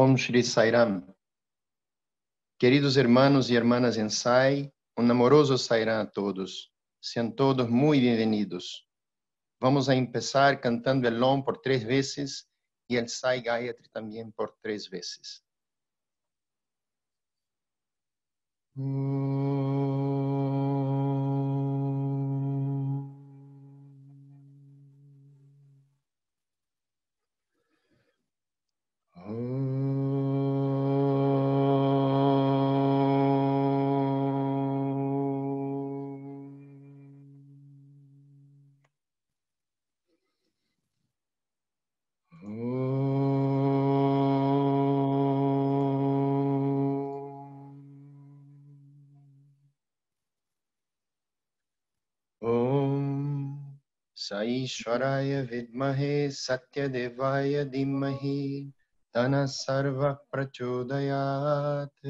Om Shri Sairam. Queridos hermanos y hermanas en Sai, un amoroso Sairam a todos. Sean todos muy bienvenidos. Vamos a empezar cantando el Om por tres veces y el Sai Gayatri también por tres veces. ॐ साईश्वराय विद्महे सत्यदेवाय धीमहि तनः सर्वः प्रचोदयात्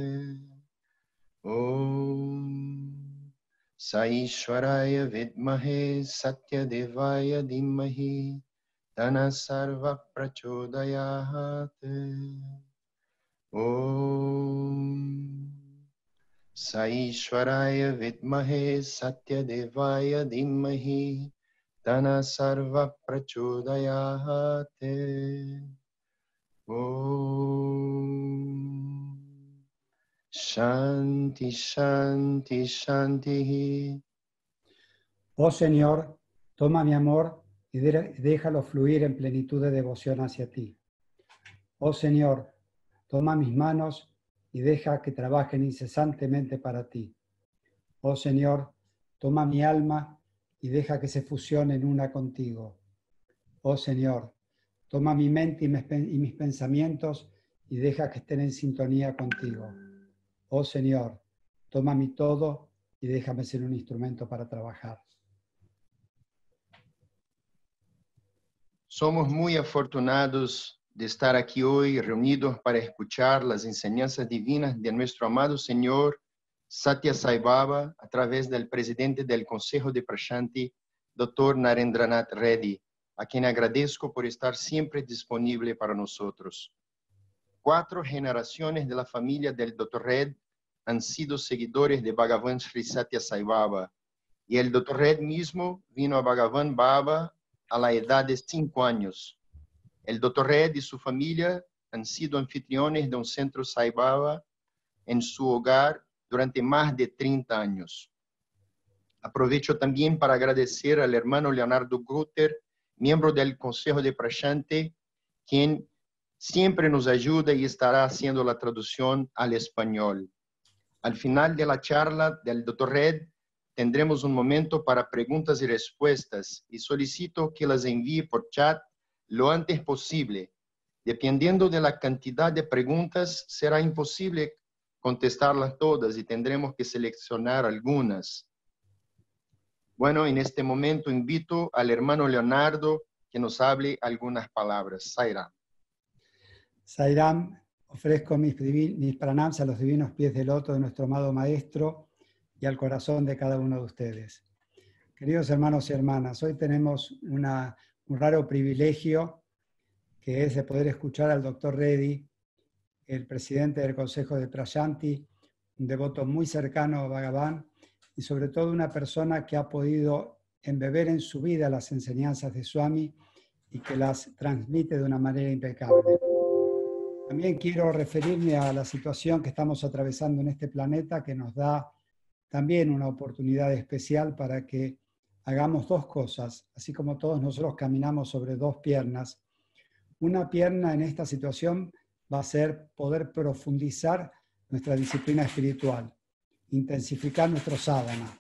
ॐ साईश्वराय विद्महे सत्यदेवाय धीमहि तनः सर्वः प्रचोदयात् ॐ साईश्वराय विद्महे सत्यदेवाय धीमहि Tana Sarva Prachodayate. Shanti, Shanti, Shanti. Oh Señor, toma mi amor y déjalo fluir en plenitud de devoción hacia ti. Oh Señor, toma mis manos y deja que trabajen incesantemente para ti. Oh Señor, toma mi alma y deja que se fusione en una contigo. Oh Señor, toma mi mente y mis pensamientos y deja que estén en sintonía contigo. Oh Señor, toma mi todo y déjame ser un instrumento para trabajar. Somos muy afortunados de estar aquí hoy reunidos para escuchar las enseñanzas divinas de nuestro amado Señor Satya Sai Baba a través del presidente del Consejo de Prashanti, Dr. Narendranath Reddy, a quien agradezco por estar siempre disponible para nosotros. Cuatro generaciones de la familia del Dr. Red han sido seguidores de Bhagavan Sri Satya Sai Baba, y el Dr. Red mismo vino a Bhagavan Baba a la edad de cinco años. El Dr. Red y su familia han sido anfitriones de un centro Sai Baba en su hogar durante más de 30 años. Aprovecho también para agradecer al hermano Leonardo Guter, miembro del Consejo de Prashante, quien siempre nos ayuda y estará haciendo la traducción al español. Al final de la charla del Dr. Red, tendremos un momento para preguntas y respuestas y solicito que las envíe por chat lo antes posible. Dependiendo de la cantidad de preguntas, será imposible contestarlas todas y tendremos que seleccionar algunas. Bueno, en este momento invito al hermano Leonardo que nos hable algunas palabras. Zaira. Sairam, ofrezco mis, mis pranams a los divinos pies del loto de nuestro amado Maestro y al corazón de cada uno de ustedes. Queridos hermanos y hermanas, hoy tenemos una- un raro privilegio que es de poder escuchar al doctor Reddy, el presidente del Consejo de Prashanti, un devoto muy cercano a Bhagavan y sobre todo una persona que ha podido embeber en su vida las enseñanzas de Swami y que las transmite de una manera impecable. También quiero referirme a la situación que estamos atravesando en este planeta que nos da también una oportunidad especial para que hagamos dos cosas, así como todos nosotros caminamos sobre dos piernas. Una pierna en esta situación va a ser poder profundizar nuestra disciplina espiritual, intensificar nuestro sadhana,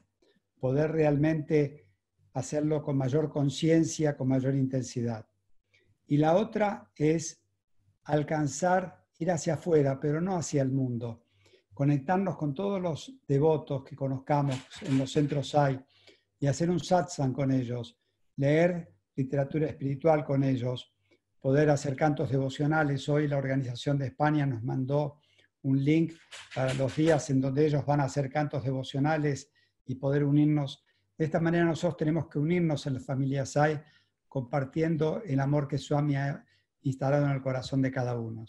poder realmente hacerlo con mayor conciencia, con mayor intensidad. Y la otra es alcanzar, ir hacia afuera, pero no hacia el mundo. Conectarnos con todos los devotos que conozcamos en los centros hay y hacer un satsang con ellos, leer literatura espiritual con ellos, poder hacer cantos devocionales. Hoy la Organización de España nos mandó un link para los días en donde ellos van a hacer cantos devocionales y poder unirnos. De esta manera nosotros tenemos que unirnos en la familia SAI compartiendo el amor que Swami ha instalado en el corazón de cada uno.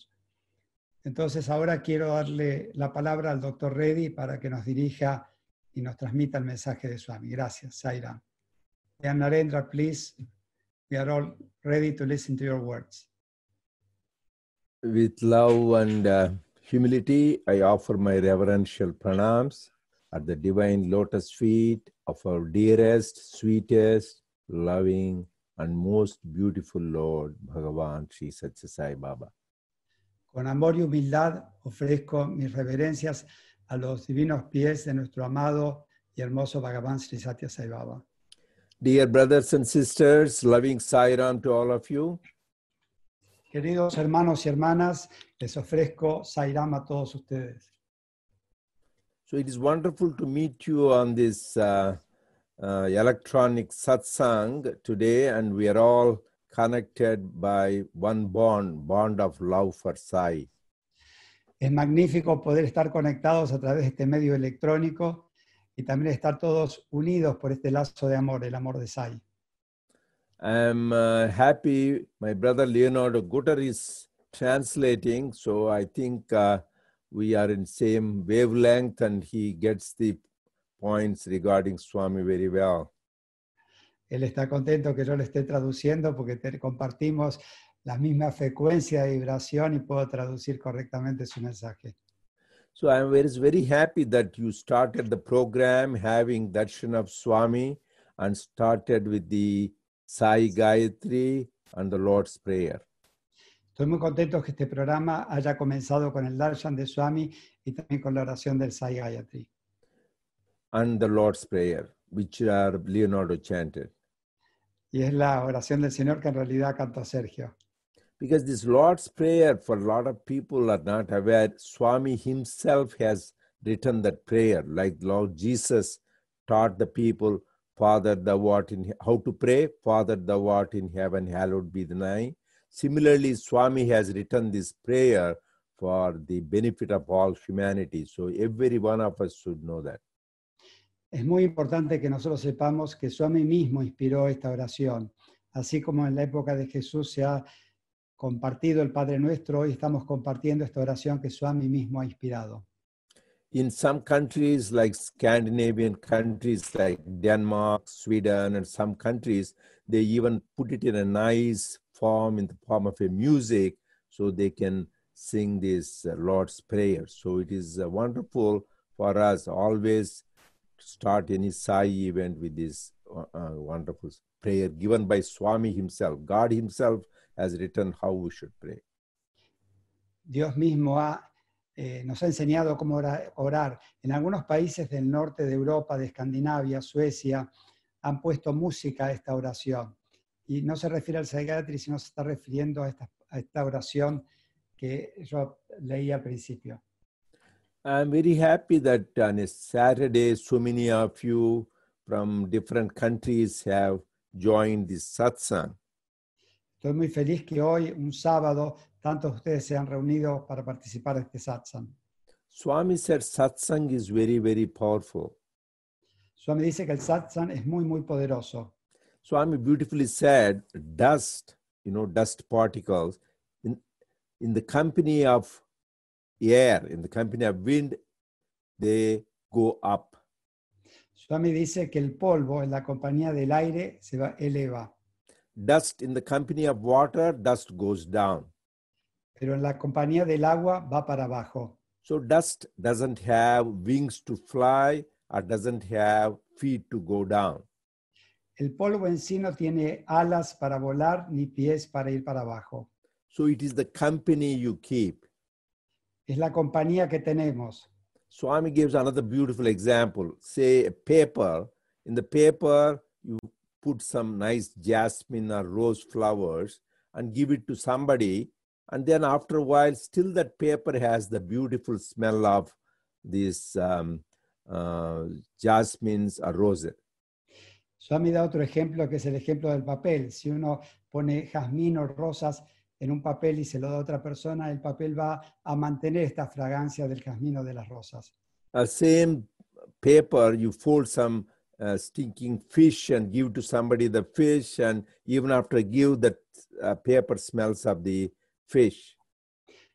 Entonces ahora quiero darle la palabra al doctor Reddy para que nos dirija y nos transmita el mensaje de Swami. Gracias, Saira. And Narendra, please, we are all ready to listen to your words. With love and uh, humility, I offer my reverential pranams at the divine lotus feet of our dearest, sweetest, loving, and most beautiful Lord, Bhagavan Sri Satya Sai Baba. Con amor y humildad ofrezco mis reverencias a los divinos pies de nuestro amado y hermoso Bhagavan Sri Satya Sai Baba. Dear brothers and sisters, loving Sairam to all of you. Queridos hermanos y hermanas, les ofrezco Sairam a todos ustedes. So it is wonderful to meet you on this uh, uh, electronic satsang today, and we are all connected by one bond, bond of love for Sai. Es magnífico poder estar conectados a través de este medio electrónico y también estar todos unidos por este lazo de amor, el amor de Sai. I'm uh, happy my brother Leonardo Gutter is translating, so I think uh, we are in same wavelength and he gets the points regarding Swami very well. Él está contento que yo le esté traduciendo porque te- compartimos la misma frecuencia de vibración y puedo traducir correctamente su mensaje. So I'm very, very happy that you started the program having darshan of Swami and started with the Sai Gayatri and the Lord's Prayer. Estoy muy contento que este programa haya comenzado con el Darshan de Swami y también con la oración del Sai Gayatri. and the Lord's Prayer, which are Leonardo chanted. Y es la oración del Señor que en realidad cantó Sergio. Because this Lord's Prayer, for a lot of people are not aware, Swami himself has written that prayer, like Lord Jesus taught the people, Father, thou art in how to pray, Father, thou art in heaven, hallowed be thy name. Similarly, Swami has written this prayer for the benefit of all humanity. So every one of us should know that. Es muy importante que nosotros sepamos que Swami mismo inspiró esta oración. Así como en la época de Jesús se ha compartido el Padre Nuestro, hoy estamos compartiendo esta oración que Swami mismo ha inspirado. in some countries like Scandinavian countries like Denmark, Sweden, and some countries, they even put it in a nice form in the form of a music so they can sing this uh, Lord's Prayer. So it is uh, wonderful for us always to start any Sai event with this uh, uh, wonderful prayer given by Swami himself. God himself has written how we should pray. Dios mismo ha, eh, nos ha enseñado cómo ora- orar. En algunos países del norte de Europa, de Escandinavia, Suecia, han puesto música a esta oración. Y no se refiere al Saigatri, sino se está refiriendo a esta, a esta oración que yo leí al principio. I'm very happy that on a Saturday, so many of you from different countries have joined this satsang. Estoy muy feliz que hoy, un sábado, tantos de ustedes se han reunido para participar de este satsang. Swami said satsang is very, very powerful. Swami dice que el satsang es muy, muy poderoso. Swami beautifully said, dust, you know, dust particles, in, in the company of air, in the company of wind, they go up. Swami dice que el polvo en la compañía del aire se va, eleva, Dust in the company of water, dust goes down. pero en la compañía del agua va para abajo. So dust doesn't have wings to fly or doesn't have feet to go down. El polvo en sí no tiene alas para volar ni pies para ir para abajo. So it is the company you keep. Es la compañía que tenemos. Swami gives another beautiful example. Say a paper, in the paper, you put some nice jasmine or rose flowers and give it to somebody. And then after a while, still that paper has the beautiful smell of these um, uh, jasmines or roses. Swami da otro ejemplo que es el ejemplo del papel. Si uno pone jazmín o rosas en un papel y se lo da a otra persona, el papel va a mantener esta fragancia del jazmín o de las rosas. Uh, same paper, you fold some uh, stinking fish and give to somebody the fish, and even after give that uh, paper smells of the fish.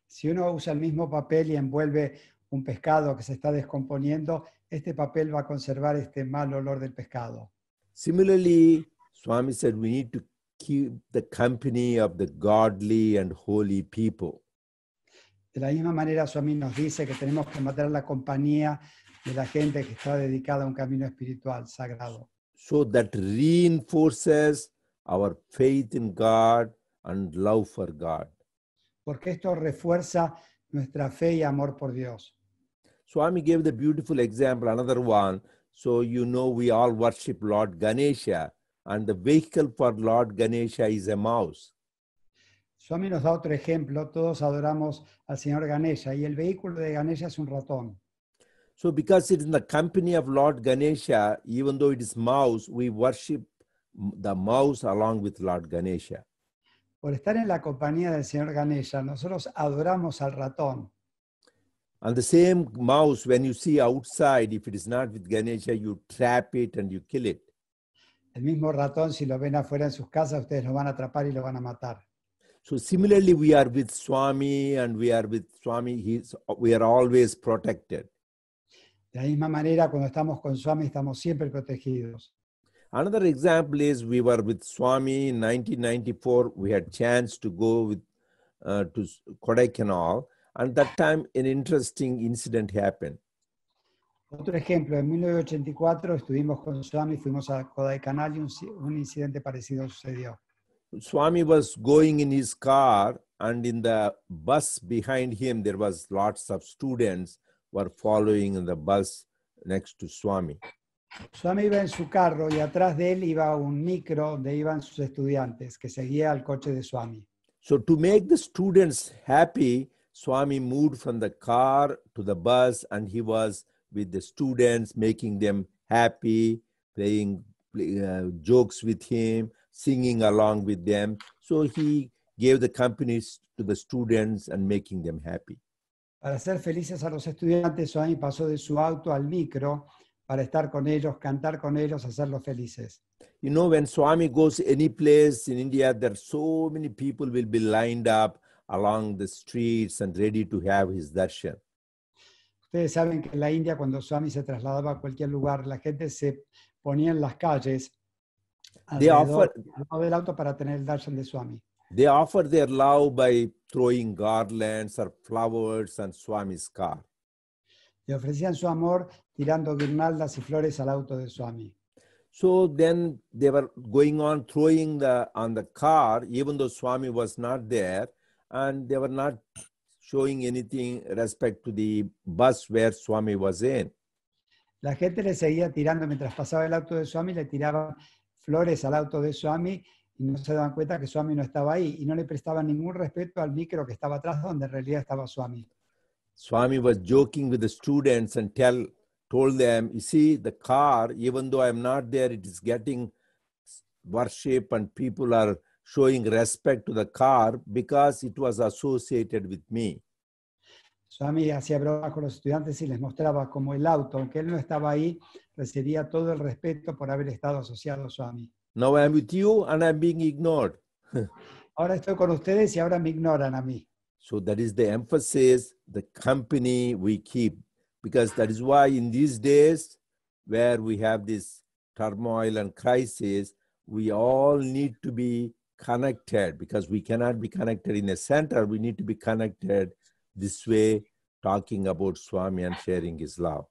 Si uno usa el mismo papel y envuelve un pescado que se está descomponiendo, este papel va a conservar este mal olor del pescado. Similarly, Swami said we need to keep the company of the godly and holy people. De la misma manera, Swami nos dice que tenemos que mantener la compañía de la gente que está dedicada a un camino espiritual sagrado. So that reinforces our faith in God and love for God. Porque esto refuerza nuestra fe y amor por Dios. Swami gave the beautiful example, another one. So you know we all worship Lord Ganesha, and the vehicle for Lord Ganesha is a mouse. Swami nos da otro ejemplo. Todos adoramos al Señor Ganesha y el vehículo de Ganesha es un ratón. So because it is in the company of Lord Ganesha, even though it is mouse, we worship the mouse along with Lord Ganesha. Por estar en la compañía del Señor Ganesha, nosotros adoramos al ratón. And the same mouse, when you see outside, if it is not with Ganesha, you trap it and you kill it. El mismo ratón, si lo ven afuera en sus casas, ustedes lo van a atrapar y lo van a matar. So similarly, we are with Swami and we are with Swami. He's, we are always protected. De la misma manera, cuando estamos con Swami, estamos siempre protegidos. Another example is we were with Swami in 1994. We had a chance to go with uh, to Kodaikanal, and that time an interesting incident happened. Otro ejemplo, en 1984 estuvimos con Swami, fuimos a Kodaikanal y un, un incidente parecido sucedió. Swami was going in his car, and in the bus behind him there was lots of students were following in the bus next to Swami. Swami iba en su carro y atrás de él iba un micro donde iban sus estudiantes, que seguía al coche de Swami. So to make the students happy, Swami moved from the car to the bus, and he was with the students, making them happy, playing uh, jokes with him, singing along with them. So he gave the companies to the students and making them happy. Para hacer felices a los estudiantes, Swami pasó de su auto al micro para estar con ellos, cantar con ellos, hacerlos felices. You know, when Swami goes any place in India, there are so many people will be lined up along the streets and ready to have his darshan. Ustedes saben que en la India, cuando Swami se trasladaba a cualquier lugar, la gente se ponía en las calles They alrededor offer- del auto para tener el darshan de Swami. They offer their love by throwing garlands or flowers on Swami's car. Le ofrecían su amor tirando guirnaldas y flores al auto de Swami. So then they were going on throwing the on the car, even though Swami was not there, and they were not showing anything respect to the bus where Swami was in. La gente le seguía tirando mientras pasaba el auto de Swami, le tiraban flores al auto de Swami y no se daban cuenta que Swami no estaba ahí y no le prestaban ningún respeto al micro que estaba atrás donde en realidad estaba Swami. Swami was joking with the students and tell told them, you see, the car, even though I'm not there, it is getting worship and people are showing respect to the car because it was associated with me. Swami hacía bromas con los estudiantes y les mostraba cómo el auto, aunque él no estaba ahí, recibía todo el respeto por haber estado asociado a Swami. Now I'm with you and I'm being ignored. Ahora estoy con ustedes y ahora me ignoran a mí. So that is the emphasis, the company we keep, because that is why in these days where we have this turmoil and crisis, we all need to be connected because we cannot be connected in a center. We need to be connected this way, talking about Swami and sharing his love.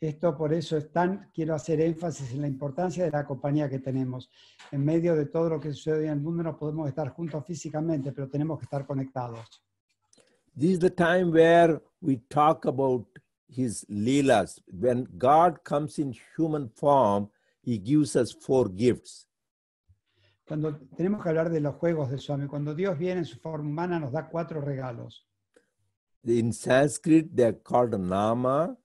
Esto por eso es tan, quiero hacer énfasis en la importancia de la compañía que tenemos. En medio de todo lo que sucede hoy en el mundo no podemos estar juntos físicamente, pero tenemos que estar conectados. This is the time where we talk about his leelas. When God comes in human form, he gives us four gifts. Cuando tenemos que hablar de los juegos de Swami, cuando Dios viene en su forma humana nos da cuatro regalos. In Sanskrit, they are called Nama,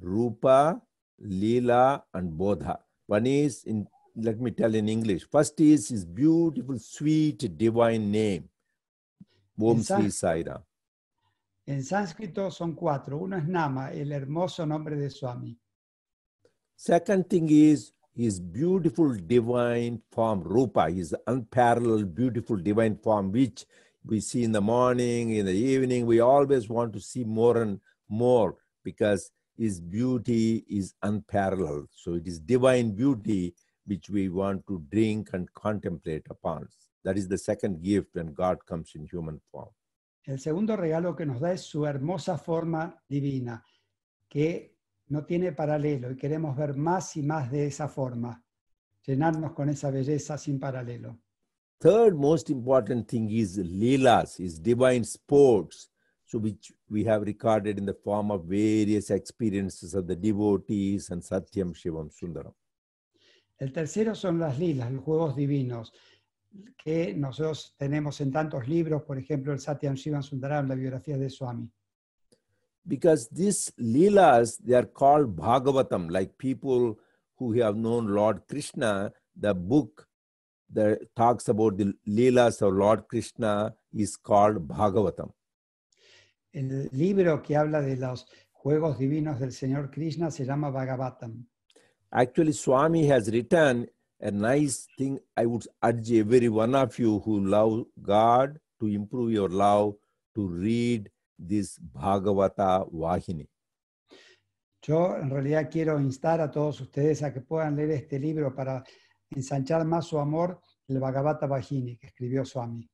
Rupa, Leela, and Bodha. One is in, let me tell in English. First is his beautiful, sweet, divine name. Om In Sri San- Sai Ram. En sánscrito son cuatro. Uno es Nama, el hermoso nombre de Swami. Second thing is his beautiful divine form, Rupa, his unparalleled, beautiful divine form, which we see in the morning, in the evening, we always want to see more and more because his beauty is unparalleled. So it is divine beauty which we want to drink and contemplate upon. That is the second gift when God comes in human form. El segundo regalo que nos da es su hermosa forma divina, que no tiene paralelo y queremos ver más y más de esa forma, llenarnos con esa belleza sin paralelo. Third most important thing is leelas, is divine sports, so which we have recorded in the form of various experiences of the devotees and Satyam Shivam Sundaram. El tercero son las lilas, los juegos divinos, que nosotros tenemos en tantos libros, por ejemplo, el Satyam Shivam Sundaram, la biografía de Swami. Because these leelas, they are called Bhagavatam, like people who have known Lord Krishna, the book that talks about the leelas of Lord Krishna is called Bhagavatam. El libro que habla de los juegos divinos del Señor Krishna se llama Bhagavatam. Actually, Swami has written a nice thing. I would urge every one of you who love God to improve your love to read this Bhagavata Vahini. Yo en realidad quiero instar a todos ustedes a que puedan leer este libro para ensanchar más su amor, el Bhagavata Vahini que escribió Swami.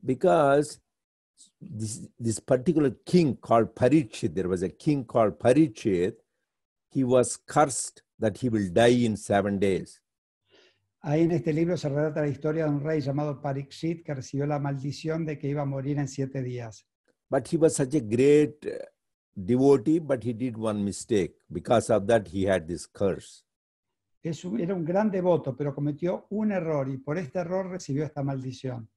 Because this, this particular king called Parikshit, there was a king called Parikshit, he was cursed that he will die in seven days. Ahí en este libro se relata la historia de un rey llamado Parikshit que recibió la maldición de que iba a morir en siete días. But he was such a great uh, devotee, but he did one mistake. Because of that, he had this curse. Es un- era un gran devoto, pero cometió un error y por este error recibió esta maldición.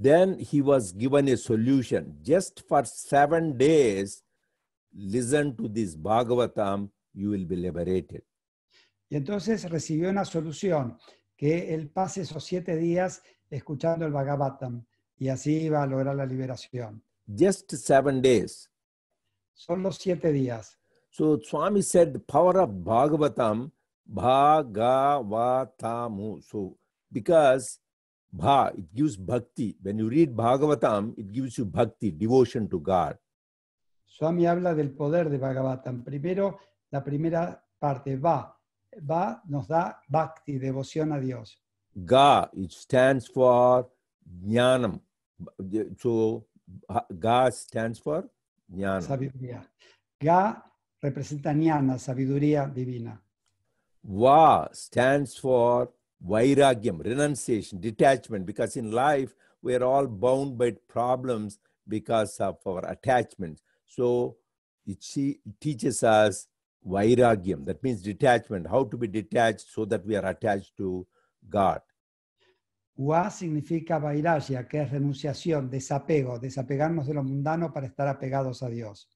Then he was given a solution. Just for seven days, listen to this Bhagavatam, you will be liberated. Y entonces recibió una solución, que él pase esos siete días escuchando el Bhagavatam y así iba a lograr la liberación. Just seven days. Son los siete días. So Swami said the power of Bhagavatam, Bhagavatamu. So because Bha, it gives bhakti. When you read Bhagavatam, it gives you bhakti, devotion to God. Swami habla del poder de Bhagavatam. Primero, la primera parte, va. Va nos da bhakti, devoción a Dios. Ga, it stands for Jnanam. So Ga stands for Jnanam. sabiduría. Ga representa jnana, sabiduría divina. Va stands for Vairagyam, renunciation, detachment, because in life we are all bound by problems because of our attachments. So it, she- it teaches us Vairagyam, that means detachment, how to be detached so that we are attached to God. Wa significa vairagya, que es renunciación, desapego, desapegarnos de lo mundano para estar apegados a Dios.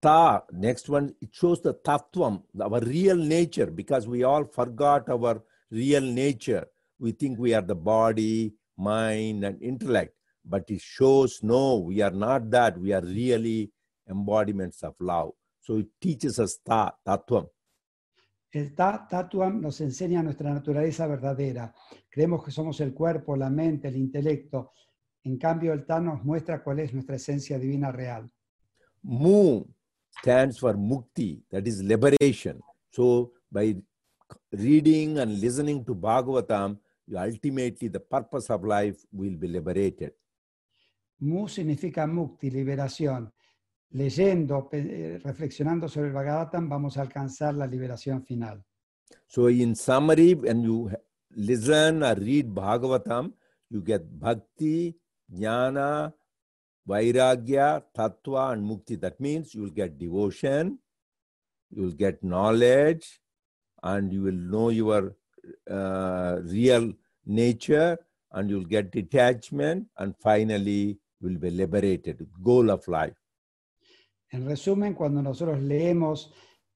Ta, next one, it shows the tattvam, our real nature, because we all forgot our real nature. We think we are the body, mind, and intellect, but it shows no, we are not that. We are really embodiments of love. So it teaches us ta, tattvam. El ta, tatuam nos enseña nuestra naturaleza verdadera. Creemos que somos el cuerpo, la mente, el intelecto. En cambio, el ta nos muestra cuál es nuestra esencia divina real. Mu stands for mukti, that is liberation. So by reading and listening to Bhagavatam, you ultimately the purpose of life will be liberated. Mu significa mukti, liberación. Leyendo, eh, reflexionando sobre el Bhagavatam, vamos a alcanzar la liberación final. So, in summary, when you listen or read Bhagavatam, you get bhakti, jnana, vairagya, tattva, and mukti. That means you will get devotion, you will get knowledge, and you will know your uh, real nature, and you will get detachment, and finally, will be liberated. Goal of life. En resumen, cuando nosotros leemos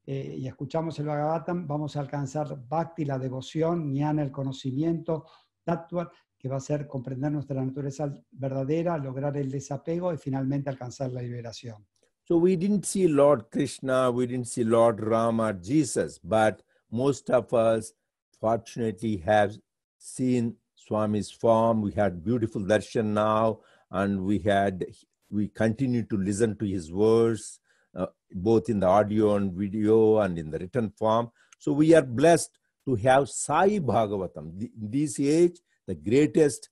eh, y escuchamos el Bhagavatam, vamos a alcanzar Bhakti, la devoción, Jnana, el conocimiento, Tattva, que va a ser comprender nuestra naturaleza verdadera, lograr el desapego y finalmente alcanzar la liberación. So we didn't see Lord Krishna, we didn't see Lord Rama, Jesus, but most of us fortunately have seen Swami's form. We had beautiful darshan now, and we had we continue to listen to his words uh, both in the audio and video and in the written form. So we are blessed to have sai bhagavatam. In this age the greatest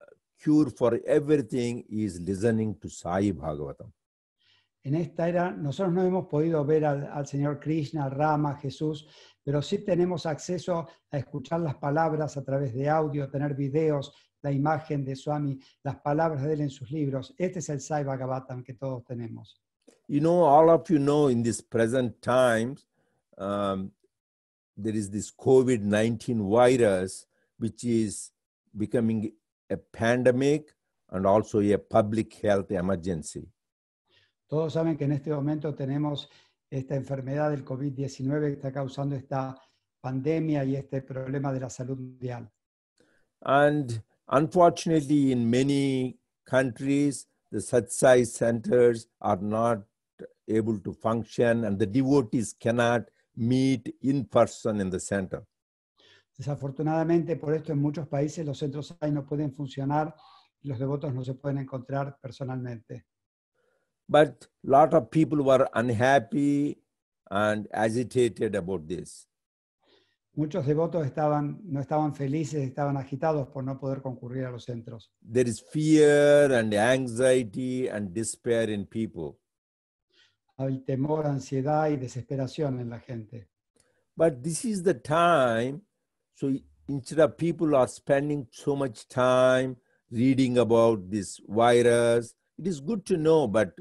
uh, cure for everything is listening to sai bhagavatam En esta era, nosotros no hemos podido ver al, Señor Krishna, Rama, Jesús, pero sí tenemos acceso a escuchar las palabras a través de audio, tener videos, la imagen de Swami, las palabras de él en sus libros. Este es el Sai Bhagavatam que todos tenemos. you know all of you know in this present times um, there is this covid-19 virus which is becoming a pandemic and also a public health emergency Todos saben que en este momento tenemos esta enfermedad del COVID-19 que está causando esta pandemia y este problema de la salud mundial. and unfortunately in many countries the satsai centers are not able to function and the devotees cannot meet in person in the center Desafortunadamente, por esto en muchos países los centros SAI no pueden funcionar y los devotos no se pueden encontrar personalmente. But a lot of people were unhappy and agitated about this Muchos devotos estaban, no estaban felices, estaban agitados por no poder concurrir a los centros. there is fear and anxiety and despair in people. Hay temor, ansiedad y desesperación en la gente. But this is the time, so instead of people are spending so much time reading about this virus, it is good to know, but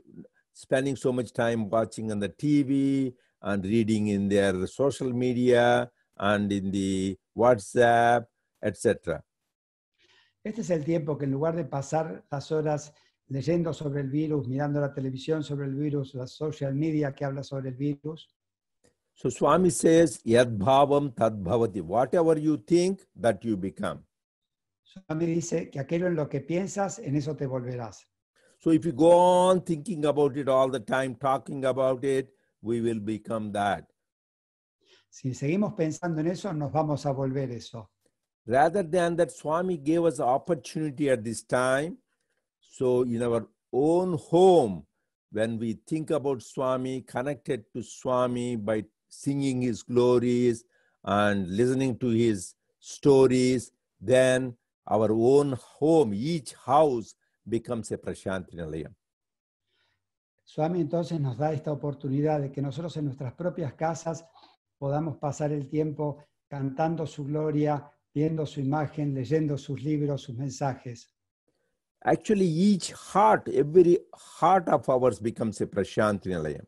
spending so much time watching on the TV and reading in their social media and in the WhatsApp, etc. Este es el tiempo que en lugar de pasar las horas leyendo sobre el virus, mirando la televisión sobre el virus, la social media que habla sobre el virus, So Swami says, Yad bhavam tad bhavati. Whatever you think, that you become. Swami dice que aquello en lo que piensas, en eso te volverás. So if you go on thinking about it all the time, talking about it, we will become that. Si seguimos pensando en eso, nos vamos a volver eso. Rather than that, Swami gave us the opportunity at this time. So in our own home, when we think about Swami, connected to Swami by singing his glories and listening to his stories, then our own home, each house becomes a Prashanti Nilayam. Swami entonces nos da esta oportunidad de que nosotros en nuestras propias casas podamos pasar el tiempo cantando su gloria, viendo su imagen, leyendo sus libros, sus mensajes. Actually, each heart, every heart of ours becomes a Prashanti Nilayam.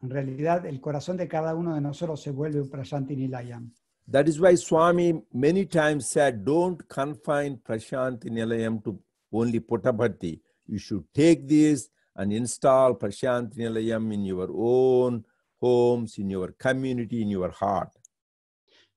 En realidad, el corazón de cada uno de nosotros se vuelve un Prashanti Nilayam. That is why Swami many times said, don't confine Prashanti Nilayam to only Puttaparthi. You should take this and install Prashanti Nilayam in your own homes, in your community, in your heart.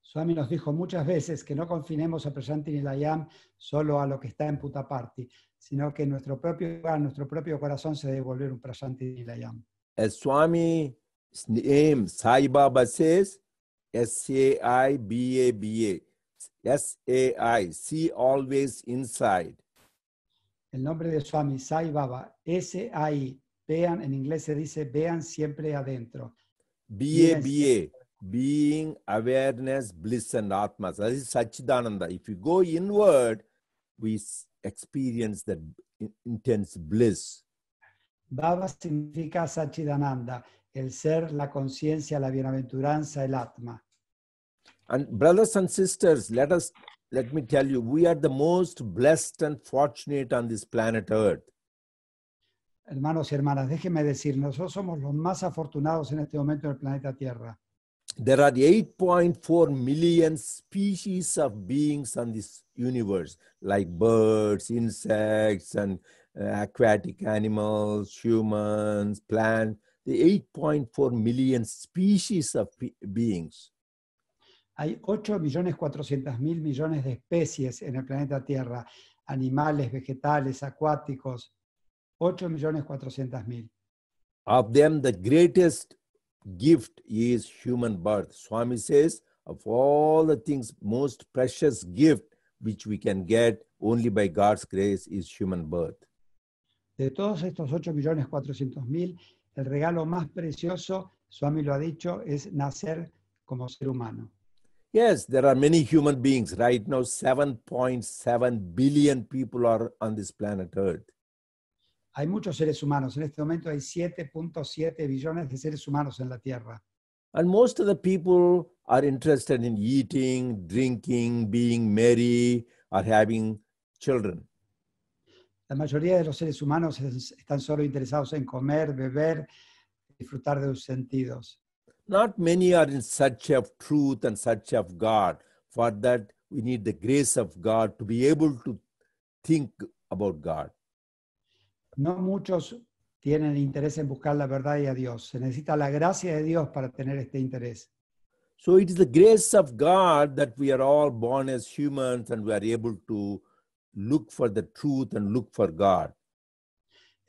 Swami nos dijo muchas veces que no confinemos a Prashanti Nilayam solo a lo que está en Puttaparthi, sino que nuestro propio hogar, nuestro propio corazón se debe volver un Prashanti Nilayam. As Swami's name Sai Baba says, S A I B A B A, S A I, see always inside. El nombre de Swami, Sai Baba, S-A-I, vean, en inglés se dice vean siempre adentro. B A Yes. B A, being, awareness, bliss, and Atma. That is Sachidananda. If you go inward, we experience that in- intense bliss. Baba significa Sachidananda, el ser, la conciencia, la bienaventuranza, el Atma. And brothers and sisters, let us let me tell you, we are the most blessed and fortunate on this planet Earth. Hermanos y hermanas, déjenme decir, nosotros somos los más afortunados en este momento en el planeta Tierra. There are 8.4 million species of beings on this universe, like birds, insects, and uh, aquatic animals, humans, plants. The 8.4 million species of beings. Hay 8 millones 400 mil millones de especies en el planeta Tierra, animales, vegetales, acuáticos, 8 millones 400 mil. Of them, the greatest gift is human birth. Swami says, of all the things, most precious gift, which we can get only by God's grace is human birth. De todos estos 8.400.000, el regalo más precioso, Swami lo ha dicho, es nacer como ser humano. Yes, there are many human beings. Right now, 7.7 billion people are on this planet Earth. Hay muchos seres humanos. En este momento hay 7.7 billones de seres humanos en la Tierra. And most of the people are interested in eating, drinking, being merry, or having children. La mayoría de los seres humanos es- están solo interesados en comer, beber, disfrutar de sus sentidos. Not many are in search of truth and search of God. For that, we need the grace of God to be able to think about God. No muchos tienen interés en buscar la verdad y a Dios. Se necesita la gracia de Dios para tener este interés. So it is the grace of God that we are all born as humans and we are able to look for the truth and look for God.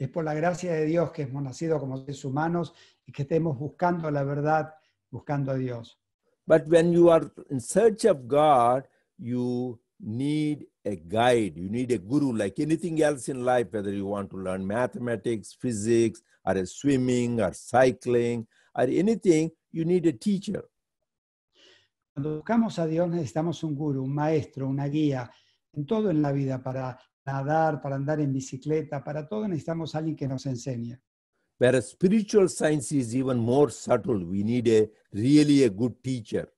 Es por la gracia de Dios que hemos nacido como seres humanos y que estemos buscando la verdad, buscando a Dios. But when you are in search of God, you need a guide, you need a guru, like anything else in life, whether you want to learn mathematics, physics, or a swimming, or cycling, or anything, you need a teacher. Cuando buscamos a Dios necesitamos un guru, un maestro, una guía, en todo en la vida, para nadar, para andar en bicicleta, para todo necesitamos alguien que nos enseñe. Whereas spiritual science is even more subtle, we need a really a good teacher.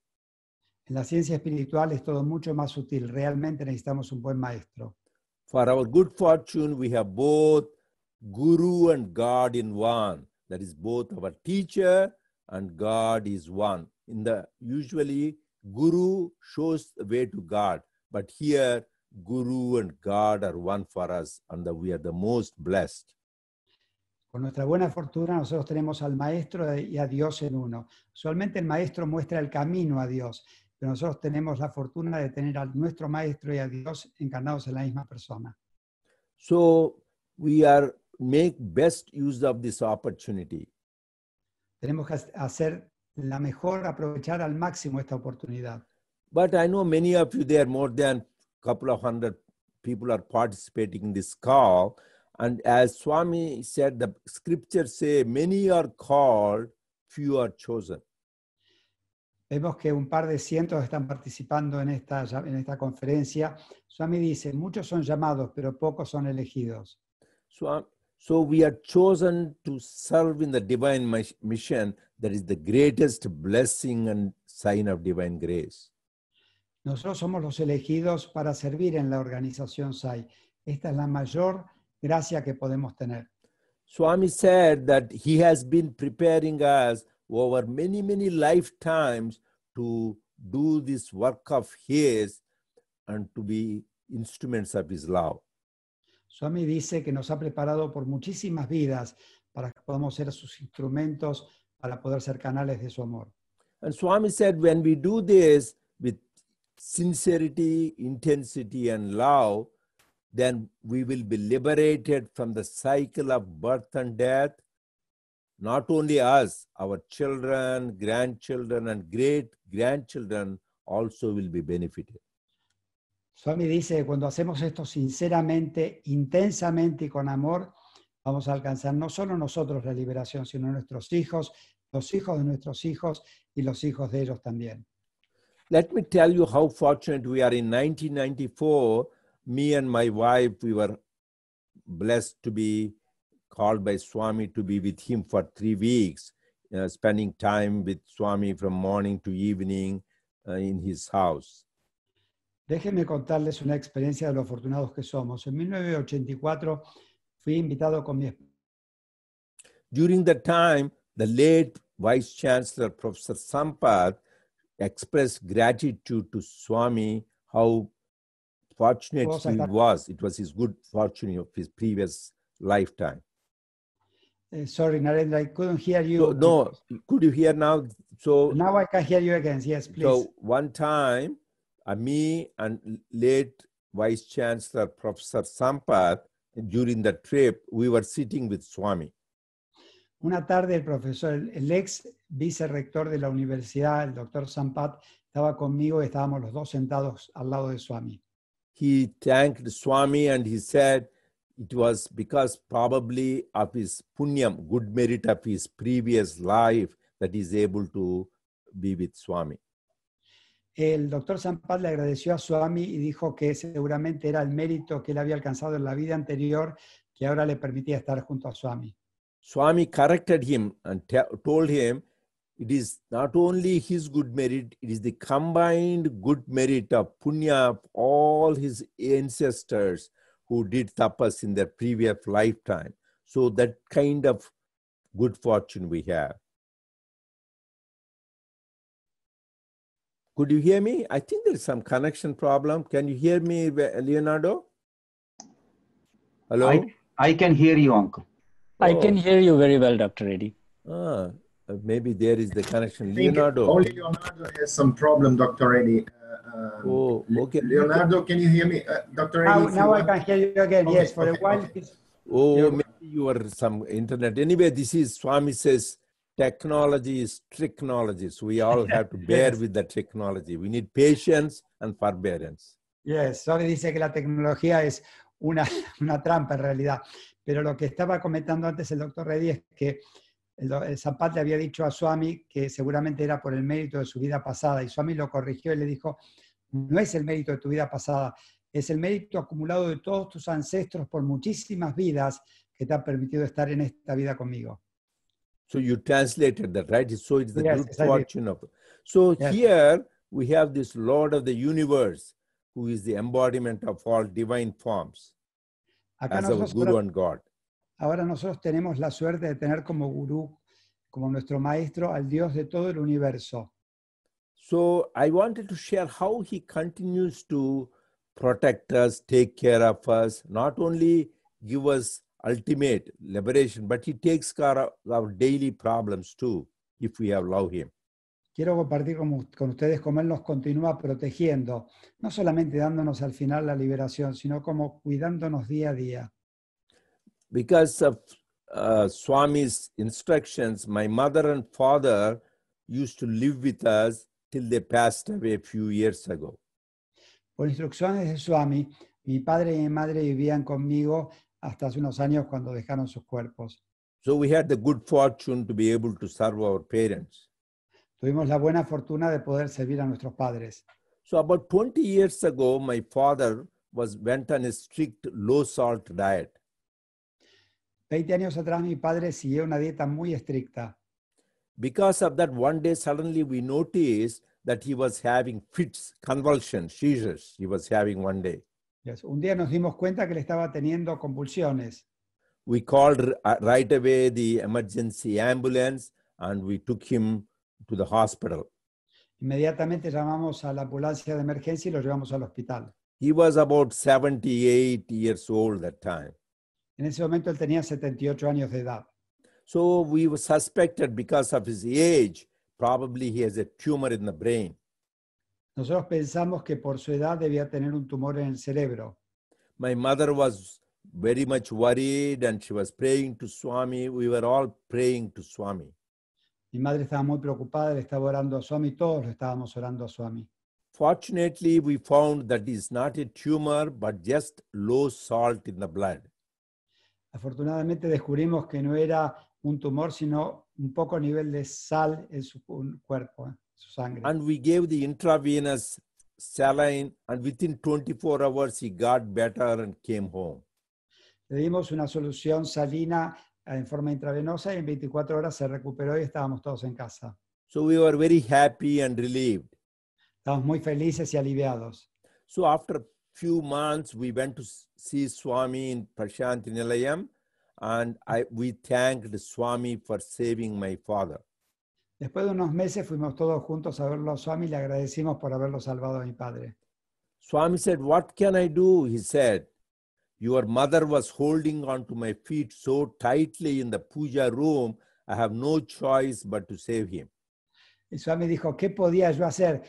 En la ciencia espiritual es todo mucho más sutil, realmente necesitamos un buen maestro. For our good fortune, we have both Guru and God in one. That is both our teacher and God is one. In the usually Guru shows the way to God, but here Guru and God are one for us, and we are the most blessed. Con nuestra buena fortuna nosotros tenemos al maestro y a Dios en uno. Usualmente el maestro muestra el camino a Dios, pero nosotros tenemos la fortuna de tener a nuestro maestro y a Dios encarnados en la misma persona. So we are make best use of this opportunity. Tenemos que hacer la mejor, aprovechar al máximo esta oportunidad. But I know many of you there, more than couple of hundred people are participating in this call. And as Swami said, the scriptures say, many are called, few are chosen. Vemos que un par de cientos están participando en esta, en esta conferencia. Swami dice, muchos son llamados, pero pocos son elegidos. So, so we are chosen to serve in the divine mission that is the greatest blessing and sign of divine grace. Nosotros somos los elegidos para servir en la organización SAI. Esta es la mayor gracia que podemos tener. Swami said that he has been preparing us over many, many lifetimes to do this work of his and to be instruments of his love. Swami dice que nos ha preparado por muchísimas vidas para que podamos ser sus instrumentos para poder ser canales de su amor. And Swami said, when we do this with sincerity, intensity, and love, then we will be liberated from the cycle of birth and death. Not only us, our children, grandchildren, and great grandchildren also will be benefited. Swami dice cuando hacemos esto sinceramente, intensamente y con amor, vamos a alcanzar no solo nosotros la liberación, sino nuestros hijos, los hijos de nuestros hijos y los hijos de ellos también. Let me tell you how fortunate we are. In 1994, me and my wife, we were blessed to be called by Swami to be with him for three weeks, uh, spending time with Swami from morning to evening uh, in his house. Déjenme contarles una experiencia de lo afortunados que somos. En 1984 fui invitado con mi esposa During that time, the late Vice Chancellor, Professor Sampath, expressed gratitude to Swami, how fortunate he was. It was his good fortune of his previous lifetime. Eh, sorry, Narendra, I couldn't hear you. So, no, could you hear now? So, Now I can hear you again. Yes, please. so one time, uh, me and late Vice Chancellor Professor Sampath, during the trip, we were sitting with Swami. Una tarde el profesor, el, ex vicerrector de la universidad, el doctor Sampat, estaba conmigo y estábamos los dos sentados al lado de Swami. he thanked Swami and he said it was because probably of his punyam, good merit of his previous life, that he's able to be with Swami. El doctor Sampad le agradeció a Swami y dijo que seguramente era el mérito que él había alcanzado en la vida anterior que ahora le permitía estar junto a Swami. Swami corrected him and told him it is not only his good merit, it is the combined good merit of punya of all his ancestors who did tapas in their previous lifetime. So that kind of good fortune we have. Could you hear me? I think there is some connection problem. Can you hear me, Leonardo? Hello? I, I can hear you, uncle. I Oh. can hear you very well, Dr. Reddy. Ah, uh, maybe there is the connection. I Leonardo. Only Leonardo has some problem, Dr. Reddy. Uh, um, Oh, okay. Leonardo, can you hear me? Uh, Dr. Now, Eddie, now I can hear you again. Okay, yes, for okay, a while. okay. it's- Oh, Yeah. maybe you are some internet. Anyway, this is Swami says technology is technology. So we all have to bear Yes. with the technology. We need patience and forbearance. Yes, Swami dice que la tecnología es una, una trampa en realidad. Pero lo que estaba comentando antes el doctor Reddy es que el, el le había dicho a Swami que seguramente era por el mérito de su vida pasada. Y Swami lo corrigió y le dijo, no es el mérito de tu vida pasada, es el mérito acumulado de todos tus ancestros por muchísimas vidas que te han permitido estar en esta vida conmigo. So you translated that, right? So it's the Yes, good fortune of. So Yes. here we have this Lord of the universe, who is the embodiment of all divine forms Acá as nosotros Guru and God. Ahora nosotros tenemos la suerte de tener como gurú, como nuestro maestro, al Dios de todo el universo. So I wanted to share how he continues to protect us, take care of us, not only give us ultimate liberation, but he takes care of our daily problems too, if we have love him. Quiero compartir con, con ustedes cómo Él nos continúa protegiendo, no solamente dándonos al final la liberación, sino como cuidándonos día a día. Because of uh, Swami's instructions, my mother and father used to live with us till they passed away a few years ago. Por instrucciones de Swami, mi padre y mi madre vivían conmigo hasta hace unos años cuando dejaron sus cuerpos. So we had the good fortune to be able to serve our parents. Tuvimos la buena fortuna de poder servir a nuestros padres. So about 20 years ago, my father was went on a strict low salt diet. 20 años atrás mi padre siguió una dieta muy estricta. Because of that, one day suddenly we noticed that he was having fits, convulsions, seizures. He was having one day. Yes, Un día nos dimos cuenta que le estaba teniendo convulsiones. We called uh, right away the emergency ambulance and we took him to the hospital. Inmediatamente llamamos a la ambulancia de emergencia y lo llevamos al hospital. He was about 78 years old that time. En ese momento él tenía 78 años de edad. So we were suspected because of his age, probably he has a tumor in the brain. Nosotros pensamos que por su edad debía tener un tumor en el cerebro. My mother was very much worried and she was praying to Swami. We were all praying to Swami. Mi madre estaba muy preocupada, le estaba orando a Swami, todos lo estábamos orando a Swami. Fortunately, we found that it's not a tumor, but just low salt in the blood. Afortunadamente descubrimos que no era un tumor, sino un poco nivel de sal en su cu- cuerpo, en su sangre. And we gave the intravenous saline, and within 24 hours, he got better and came home. Le dimos una solución salina en forma intravenosa y en 24 horas se recuperó y estábamos todos en casa. So we were very happy and relieved. Estábamos muy felices y aliviados. So after a few months, we went to see Swami in Prashanti Nilayam, and I, we thanked Swami for saving my father. Después de unos meses fuimos todos juntos a verlo a Swami y le agradecimos por haberlo salvado a mi padre. Swami said, What can I do? He said, Your mother was holding on to my feet so tightly in the puja room, I have no choice but to save him. Y Swami dijo, ¿qué podía yo hacer?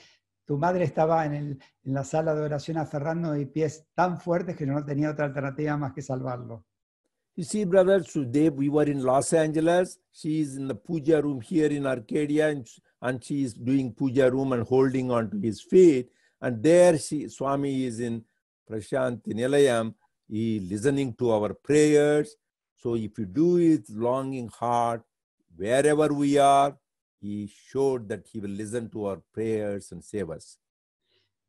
Tu madre estaba en, el- en la sala de oración aferrando mis pies tan fuertes que yo no tenía otra alternativa más que salvarlo. You see, brother, today we were in Los Angeles. She is in the puja room here in Arcadia, and, and she is doing puja room and holding on to his feet. And there, she, Swami is in Prashanti Nilayam, he listening to our prayers. So if you do it longing heart, wherever we are, he showed that he will listen to our prayers and save us.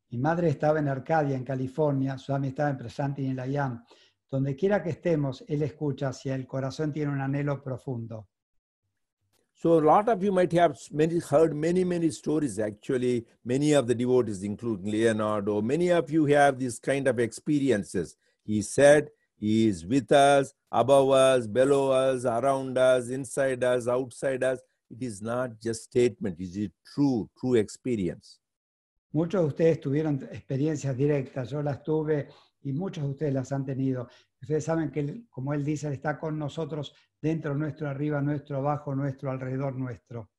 Mi madre estaba en Arcadia, en California, su Swami estaba en Prasanti Nilayam. Donde quiera que estemos, Él escucha si el corazón tiene un anhelo profundo. So a lot of you might have many heard many many stories. Actually, many of the devotees, including Leonardo, many of you have these kind of experiences. He said he is with us, above us, below us, around us, inside us, outside us. It is not just statement. It is true, true experience. Muchos de ustedes tuvieron experiencias directas, yo las tuve y muchos de ustedes las han tenido. Ustedes saben que, él, como Él dice, Él está con nosotros dentro nuestro, arriba nuestro, abajo nuestro, alrededor nuestro.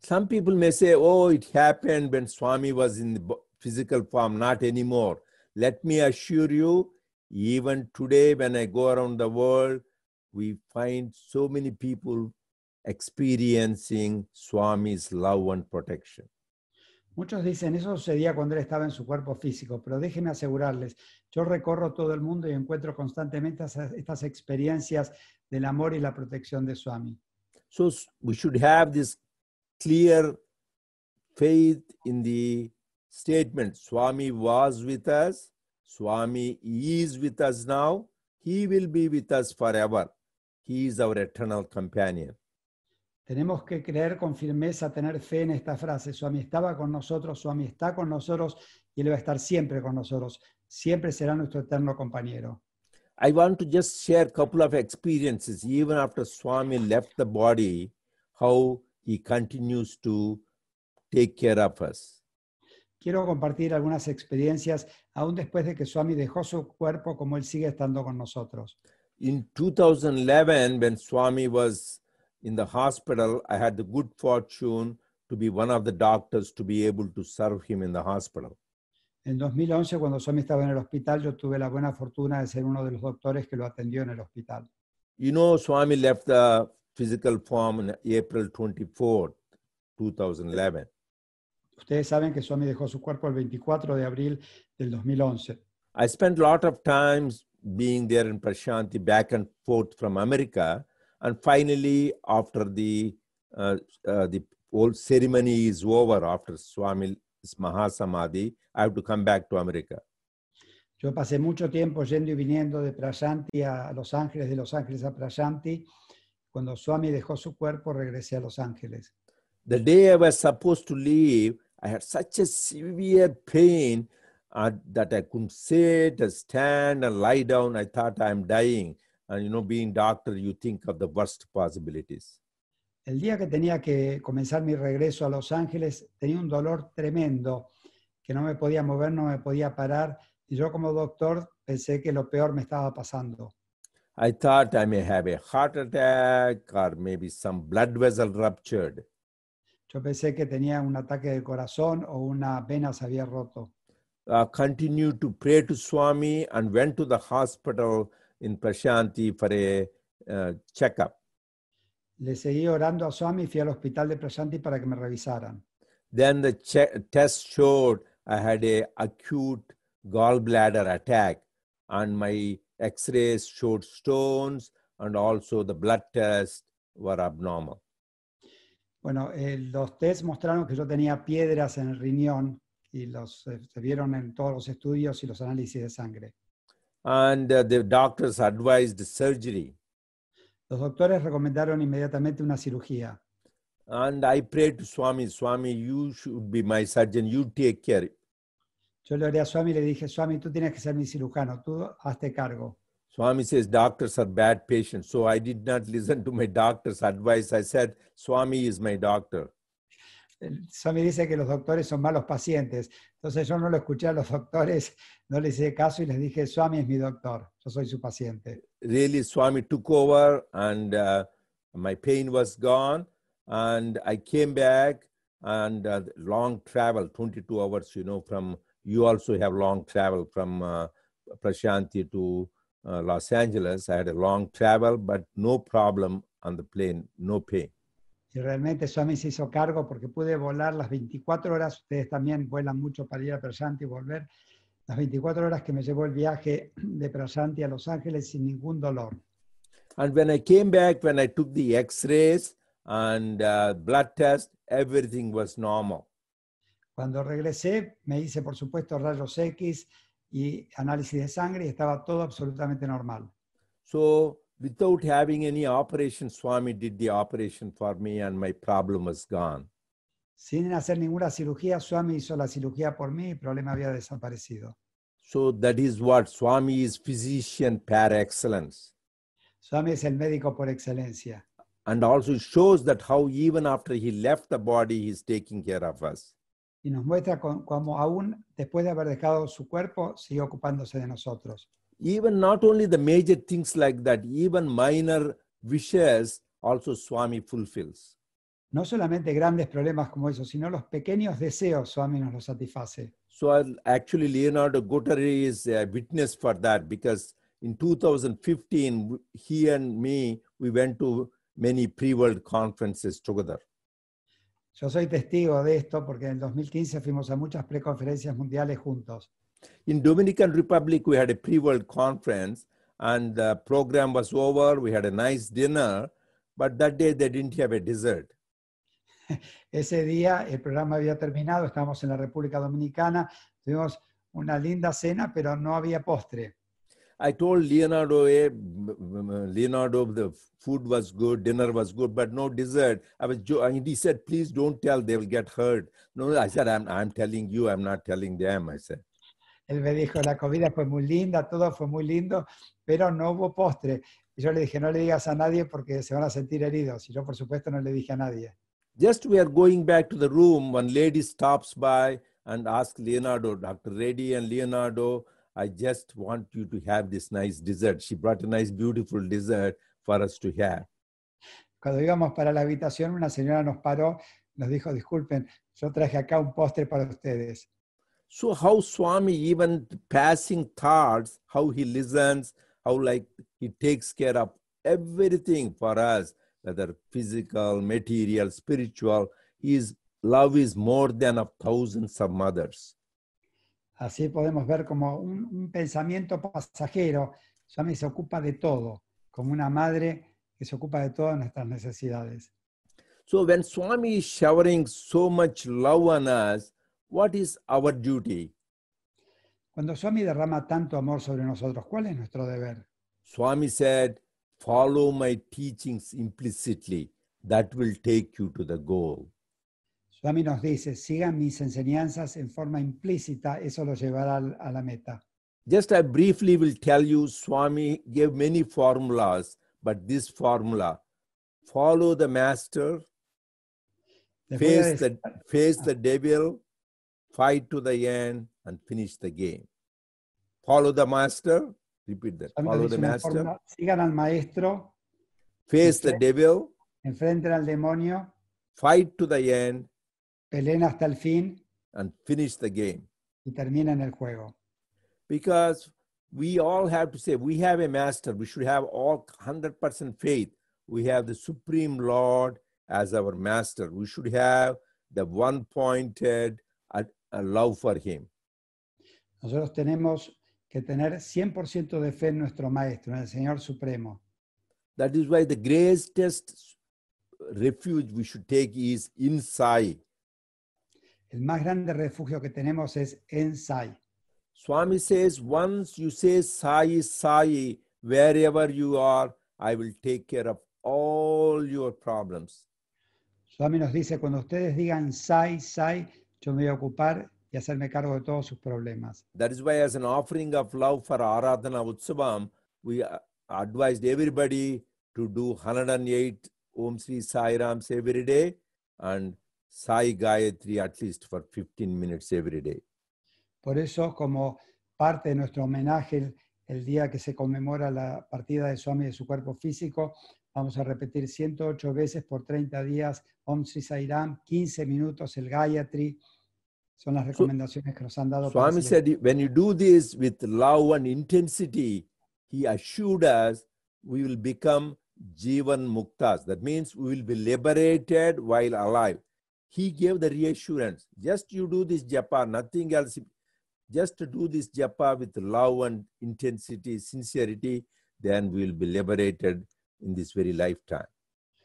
Some people may say, oh, it happened when Swami was in the physical form, not anymore. Let me assure you, even today, when I go around the world, we find so many people experiencing Swami's love and protection. Muchos dicen, eso sucedía cuando Él estaba en su cuerpo físico, pero déjenme asegurarles, yo recorro todo el mundo y encuentro constantemente esas- estas experiencias del amor y la protección de Swami. So we should have this clear faith in the statement Swami was with us, Swami is with us now, He will be with us forever. He is our eternal companion. Tenemos que creer con firmeza, tener fe en esta frase. Swami estaba con nosotros, Swami está con nosotros y Él va a estar siempre con nosotros. Siempre será nuestro eterno compañero. I want to just share a couple of experiences, even after Swami left the body, how he continues to take care of us. Quiero compartir algunas experiencias, aún después de que Swami dejó su cuerpo, como Él sigue estando con nosotros. In 2011, when Swami was in the hospital, I had the good fortune to be one of the doctors to be able to serve him in the hospital. En 2011, cuando Swami estaba en el hospital, yo tuve la buena fortuna de ser uno de los doctores que lo atendió en el hospital. You know, Swami left the physical form on April 24th, 2011. Ustedes saben que Swami dejó su cuerpo el 24 de abril del 2011. I spent a lot of times being there in Prashanti, back and forth from America, and finally, after the uh, uh, the whole ceremony is over, after Swami's Mahasamadhi, I have to come back to America. Yo pasé mucho tiempo yendo y viniendo de Prayanti a Los Ángeles, de Los Ángeles a Prayanti. Cuando Swami dejó su cuerpo, regresé a Los Ángeles. The day I was supposed to leave, I had such a severe pain uh, that I couldn't sit, or stand, and lie down. I thought I'm dying. And you know, being doctor, you think of the worst possibilities. El día que tenía que comenzar mi regreso a Los Ángeles, tenía un dolor tremendo, que no me podía mover, no me podía parar. Y yo como doctor pensé que lo peor me estaba pasando. I thought I may have a heart attack or maybe some blood vessel ruptured. Yo pensé que tenía un ataque del corazón o una vena se había roto. Uh, continued to pray to Swami and went to the hospital in Prashanti for a uh, checkup. Le seguí orando a Swami y fui al hospital de Prashanti para que me revisaran. Then the test showed I had a acute gallbladder attack, and my X-rays showed stones, and also the blood tests were abnormal. Bueno, eh, los tests mostraron que yo tenía piedras en el riñón y los, eh, se vieron en todos los estudios y los análisis de sangre. And uh, the doctors advised surgery. Los doctores recomendaron inmediatamente una cirugía. And I prayed to Swami, Swami, you should be my surgeon, you take care. Yo le oré a Swami y le dije, Swami, tú tienes que ser mi cirujano, tú hazte cargo. Swami says doctors are bad patients. So I did not listen to my doctor's advice. I said, Swami is my doctor. Swami dice que los doctores son malos pacientes. Entonces yo no lo escuché a los doctores, no les hice caso y les dije, Swami es mi doctor, yo soy su paciente. Really, Swami took over and uh, my pain was gone. And I came back and uh, long travel, 22 hours, you know, from, you also have long travel from uh, Prashanti to uh, Los Angeles. I had a long travel, but no problem on the plane, no pain. Y realmente Swami se hizo cargo porque pude volar las 24 horas. Ustedes también vuelan mucho para ir a Prayanti y volver. las 24 horas que me llevó el viaje de Prayanti a Los Ángeles sin ningún dolor. And when I came back, when I took the x-rays and uh, blood test, everything was normal. Cuando regresé, me hice, por supuesto, rayos X y análisis de sangre y estaba todo absolutamente normal. So without having any operation, Swami did the operation for me and my problem was gone. Sin hacer ninguna cirugía, Swami hizo la cirugía por mí y el problema había desaparecido. So that is what Swami is physician par excellence. Swami es el médico por excelencia. And also shows that how even after he left the body, he's taking care of us. Y nos muestra cómo aún después de haber dejado su cuerpo, sigue ocupándose de nosotros. Even not only the major things like that, even minor wishes also Swami fulfills. No solamente grandes problemas como esos, sino los pequeños deseos, Swami nos los satisface. So uh, actually, Leonardo Gutteri is a witness for that because in 2015, he and me, we went to many pre-world conferences together. Yo soy testigo de esto porque en el 2015 fuimos a muchas preconferencias mundiales juntos. In Dominican Republic, we had a pre-world conference and the program was over. We had a nice dinner, but that day they didn't have a dessert. Ese día el programa había terminado, estábamos en la República Dominicana, tuvimos una linda cena, pero no había postre. I told Leonardo, eh, m- m- Leonardo, the food was good, dinner was good, but no dessert. I was, jo- and he said, please don't tell, they will get hurt. No, I said, I'm, I'm telling you, I'm not telling them. I said, Él me dijo, la comida fue muy linda, todo fue muy lindo, pero no hubo postre. Y yo le dije, no le digas a nadie porque se van a sentir heridos. Y yo, por supuesto, no le dije a nadie. just we are going back to the room. One lady stops by and asks Leonardo, Dr. Reddy and Leonardo, I just want you to have this nice dessert. She brought a nice, beautiful dessert for us to have. Cuando íbamos para la habitación, una señora nos paró, nos dijo, disculpen, yo traje acá un postre para ustedes. So how Swami even passing thoughts, how he listens, how like he takes care of everything for us, whether physical, material, spiritual. His love is more than of thousands of mothers. Así podemos ver como un, un pensamiento pasajero, Swami se ocupa de todo, como una madre que se ocupa de todas nuestras necesidades. So when Swami is showering so much love on us, what is our duty? Cuando Swami derrama tanto amor sobre nosotros, ¿cuál es nuestro deber? Swami said, follow my teachings implicitly. That will take you to the goal. Swami nos dice, sigan mis enseñanzas en forma implícita, eso los llevará a la meta. Just I briefly will tell you, Swami gave many formulas, but this formula, follow the master, Les voy a face the, face ah. the devil, fight to the end, and finish the game. Follow the master, repeat that, Swami follow the master, fórmula, sigan al maestro, face the devil, enfrenten al demonio, fight to the end, peleen hasta el fin and finish the game. y terminen el juego. because we all have to say we have a master we should have all 100% faith we have the supreme lord as our master we should have the one pointed uh, uh, love for him Nosotros tenemos que tener 100% de fe en nuestro maestro, en el Señor Supremo. that is why the greatest refuge we should take is inside El más grande refugio que tenemos es en Sai. swami says once you say sai sai wherever you are i will take care of all your problems Swami nos dice, cuando ustedes digan Sai, Sai, yo me voy a ocupar y hacerme cargo de todos sus problemas. That is why, as an offering of love for Aradhana Utsavam, we uh, advised everybody to do 108 Om Sri Sai Rams every day and Sai Gayatri at least for 15 minutes every day. Por eso, como parte de nuestro homenaje el, día que se conmemora la partida de Swami de su cuerpo físico, vamos a repetir 108 veces por 30 días Om Sri Sairam, 15 minutos el Gayatri. Son las recomendaciones que nos han dado. Swami said, when you do this with love and intensity, he assured us we will become Jivan Muktas. That means we will be liberated while alive. He gave the reassurance. Just you do this japa, nothing else. just do this japa with love and intensity, sincerity, then we'll be liberated in this very lifetime.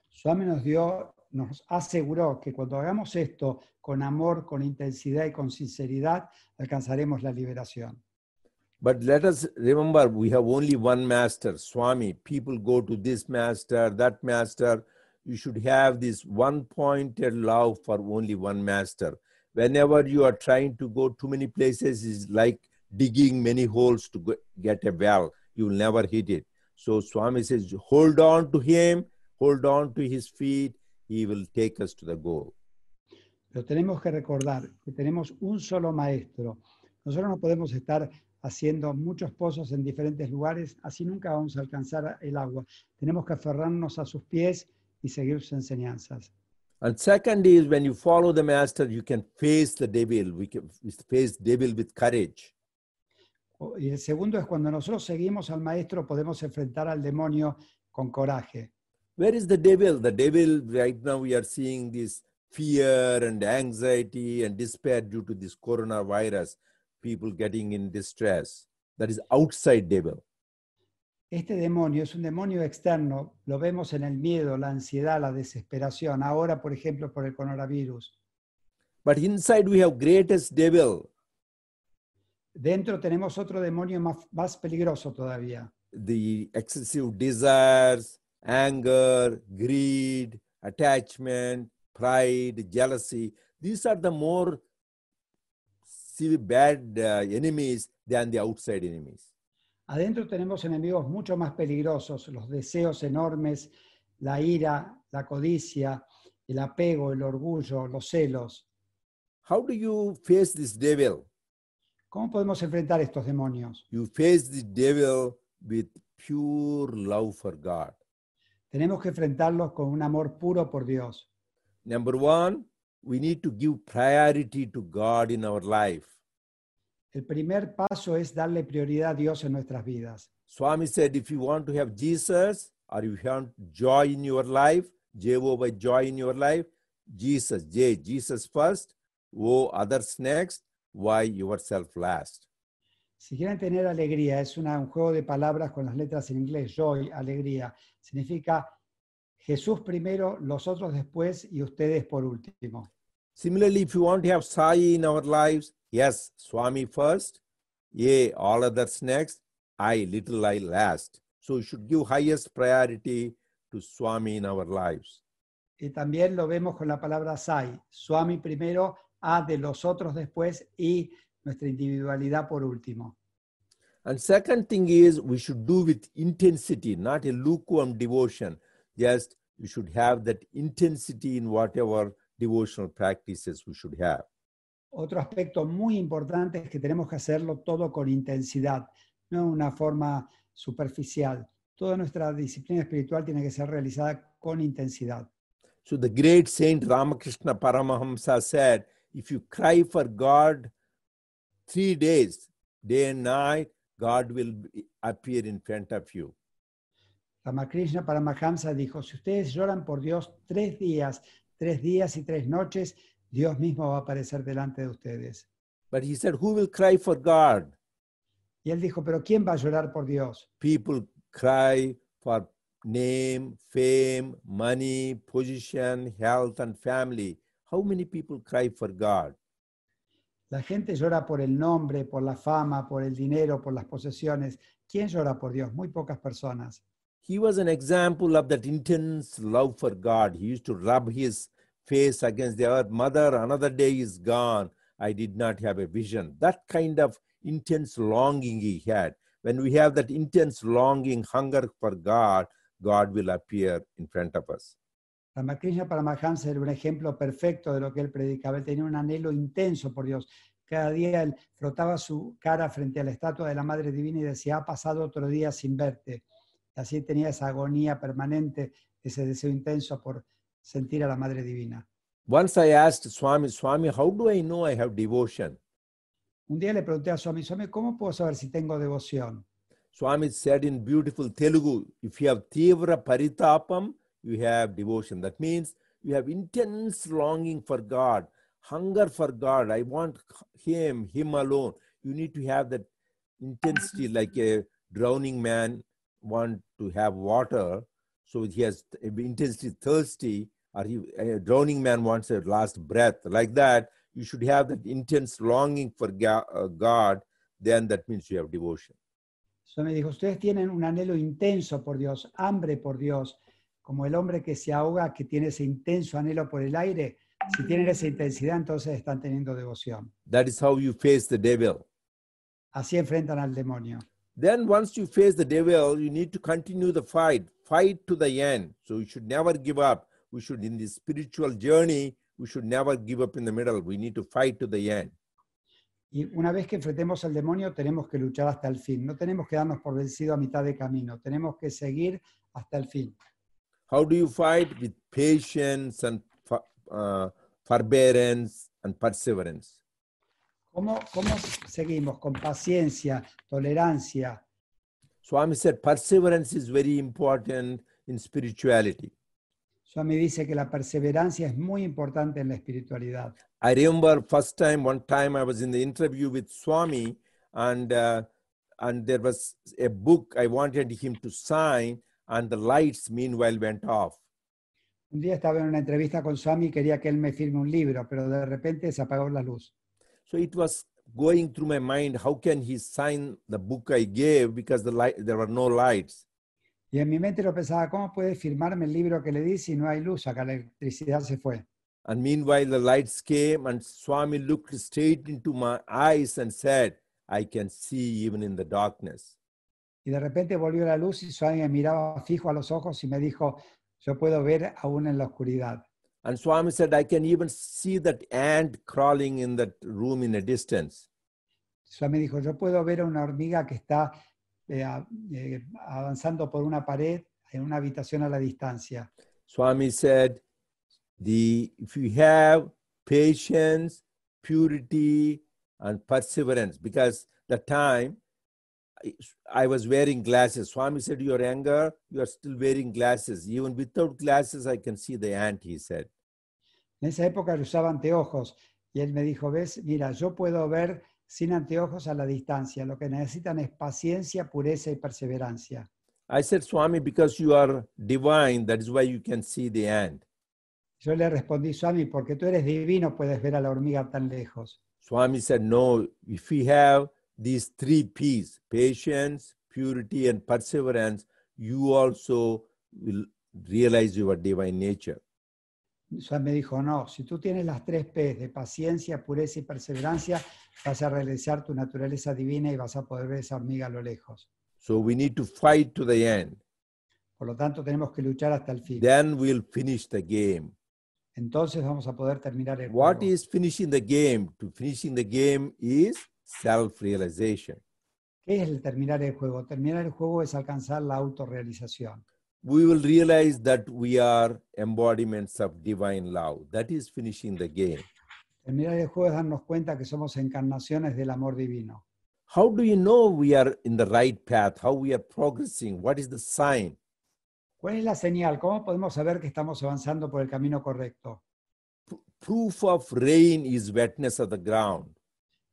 Swami nos dio, nos aseguró que cuando hagamos esto con amor, con intensidad y con sinceridad, alcanzaremos la liberación. But let us remember, we have only one master, Swami. People go to this master, that master. You should have this one pointed love for only one master. Whenever you are trying to go too many places, is like digging many holes to get a well. You will never hit it. So Swami says, hold on to him, hold on to his feet. He will take us to the goal. Pero tenemos que recordar que tenemos un solo maestro. Nosotros no podemos estar haciendo muchos pozos en diferentes lugares, así nunca vamos a alcanzar el agua. Tenemos que aferrarnos a sus pies y seguir sus enseñanzas. And second is when you follow the master, you can face the devil. We can face devil with courage. Y el segundo es cuando nosotros seguimos al maestro, podemos enfrentar al demonio con coraje. Where is the devil? The devil, right now, we are seeing this fear and anxiety and despair due to this coronavirus, people getting in distress. That is outside devil. Este demonio es un demonio externo, lo vemos en el miedo, la ansiedad, la desesperación, ahora por ejemplo por el coronavirus. But inside we have greatest devil, Dentro tenemos otro demonio más, más peligroso todavía, the excessive desires, anger, greed, attachment, pride, jealousy. These are the more bad uh, enemies than the outside enemies. Adentro tenemos enemigos mucho más peligrosos, los deseos enormes, la ira, la codicia, el apego, el orgullo, los celos. How do you face this devil? ¿Cómo podemos enfrentar estos demonios? You face the devil with pure love for God. Tenemos que enfrentarlos con un amor puro por Dios. Number one, we need to give priority to God in our life. El primer paso es darle prioridad a Dios en nuestras vidas. Swami said, if you want to have Jesus or you want joy in your life, Jehovah joy in your life, Jesus, J, Jesus first, O others next, why yourself last. Si quieren tener alegría, es una- un juego de palabras con las letras en inglés, joy, alegría. Significa Jesús primero, los otros después y ustedes por último. Similarly, if you want to have Sai in our lives, yes, Swami first, yeah, all others next, I, little I last. So you should give highest priority to Swami in our lives. Y también lo vemos con la palabra Sai, Swami primero, A de los otros después y nuestra individualidad por último. And second thing is we should do with intensity, not a lukewarm devotion. Just you should have that intensity in whatever devotional practices we should have. Otro aspecto muy importante es que tenemos que hacerlo todo con intensidad, no de una forma superficial. Toda nuestra disciplina espiritual tiene que ser realizada con intensidad. So the great Saint Ramakrishna Paramahamsa said, if you cry for God three days, day and night, God will appear in front of you. Ramakrishna Paramahamsa dijo, si ustedes lloran por Dios tres días, tres días y tres noches, Dios mismo va a aparecer delante de ustedes. But he said, who will cry for God? Y él dijo, pero ¿quién va a llorar por Dios? People cry for name, fame, money, position, health, and family. How many people cry for God? La gente llora por el nombre, por la fama, por el dinero, por las posesiones. ¿Quién llora por Dios? Muy pocas personas. He was an example of that intense love for God. He used to rub his face against the earth. Mother, another day is gone. I did not have a vision. That kind of intense longing he had. When we have that intense longing, hunger for God, God will appear in front of us. Ramakrishna Paramahansa era un ejemplo perfecto de lo que él predicaba. Él tenía un anhelo intenso por Dios. Cada día él frotaba su cara frente a la estatua de la Madre Divina y decía, ha pasado otro día sin verte. Y así tenía esa agonía permanente, ese deseo intenso por sentir a la Madre Divina. Once I asked Swami, Swami, how do I know I have devotion? Un día le pregunté a Swami, Swami, ¿cómo puedo saber si tengo devoción? Swami said in beautiful Telugu, if you have tivra paritapam, you have devotion. That means you have intense longing for God, hunger for God. I want Him, Him alone. you need to have that intensity like a drowning man want to have water so he has intensely thirsty or he, a drowning man wants a last breath. Like that you should have that intense longing for uh, god. Then that means you have devotion. So me dijo, ustedes tienen un anhelo intenso por Dios, hambre por Dios, como el hombre que se ahoga, que tiene ese intenso anhelo por el aire. Si tienen esa intensidad, entonces están teniendo devoción. that is how you face the devil. Así enfrentan al demonio. then once you face the devil you need to continue the fight. Fight to the end. So you should never give up we should in this spiritual journey we should never give up in the middle we need to fight to the end Y una vez que enfrentemos al demonio, tenemos que luchar hasta el fin. No tenemos que darnos por vencido a mitad de camino. Tenemos que seguir hasta el fin. how do you fight with patience and uh, forbearance and perseverance ¿Cómo, ¿Cómo seguimos? Con paciencia, tolerancia. swami said perseverance is very important in spirituality Swami dice que la perseverancia es muy importante en la espiritualidad. I remember first time, one time I was in the interview with Swami, and uh, and there was a book I wanted him to sign, and the lights meanwhile went off. Un día estaba en una entrevista con Swami y quería que él me firme un libro, pero de repente se apagó la luz. So it was going through my mind, how can he sign the book I gave because the light there were no lights. Y en mi mente lo pensaba, ¿cómo puede firmarme el libro que le di si no hay luz? Acá la electricidad se fue. And meanwhile the lights came, and Swami looked straight into my eyes and said, "I can see even in the darkness." Y de repente volvió la luz y Swami me miraba fijo a los ojos y me dijo, yo puedo ver aún en la oscuridad. And Swami said, I can even see that ant crawling in that room in a distance. Swami dijo, yo puedo ver a una hormiga que está eh, eh, avanzando por una pared en una habitación a la distancia. Swami said, the, if you have patience, purity, and perseverance, because the time I- I was wearing glasses. Swami said, Your anger, you are still wearing glasses. Even without glasses, I can see the ant, he said. En esa época yo usaba anteojos y él me dijo, ves, mira, yo puedo ver sin anteojos a la distancia. Lo que necesitan es paciencia, pureza y perseverancia. I said, Swami, because you are divine, that is why you can see the. Yo le respondí, Swami, porque tú eres divino, puedes ver a la hormiga tan lejos. Swami said, No, if we have these three P's patience, purity, and perseverance, you also will realize your divine nature. Swami me dijo, no, si tú tienes las tres P de paciencia, pureza y perseverancia, vas a realizar tu naturaleza divina y vas a poder ver esa hormiga a lo lejos. So we need to fight to the end. Por lo tanto, tenemos que luchar hasta el fin. Then we'll finish the game. Entonces vamos a poder terminar el What juego. is finishing the game? To finishing the game is self realization. ¿Qué es el terminar el juego? Terminar el juego es alcanzar la autorrealización. We will realize that we are embodiments of divine love. That is finishing the game. Terminar el juego es darnos cuenta que somos encarnaciones del amor divino. How do you know we are in the right path? How we are progressing? What is the sign? ¿Cuál es la señal? ¿Cómo podemos saber que estamos avanzando por el camino correcto? Proof of rain is wetness of the ground.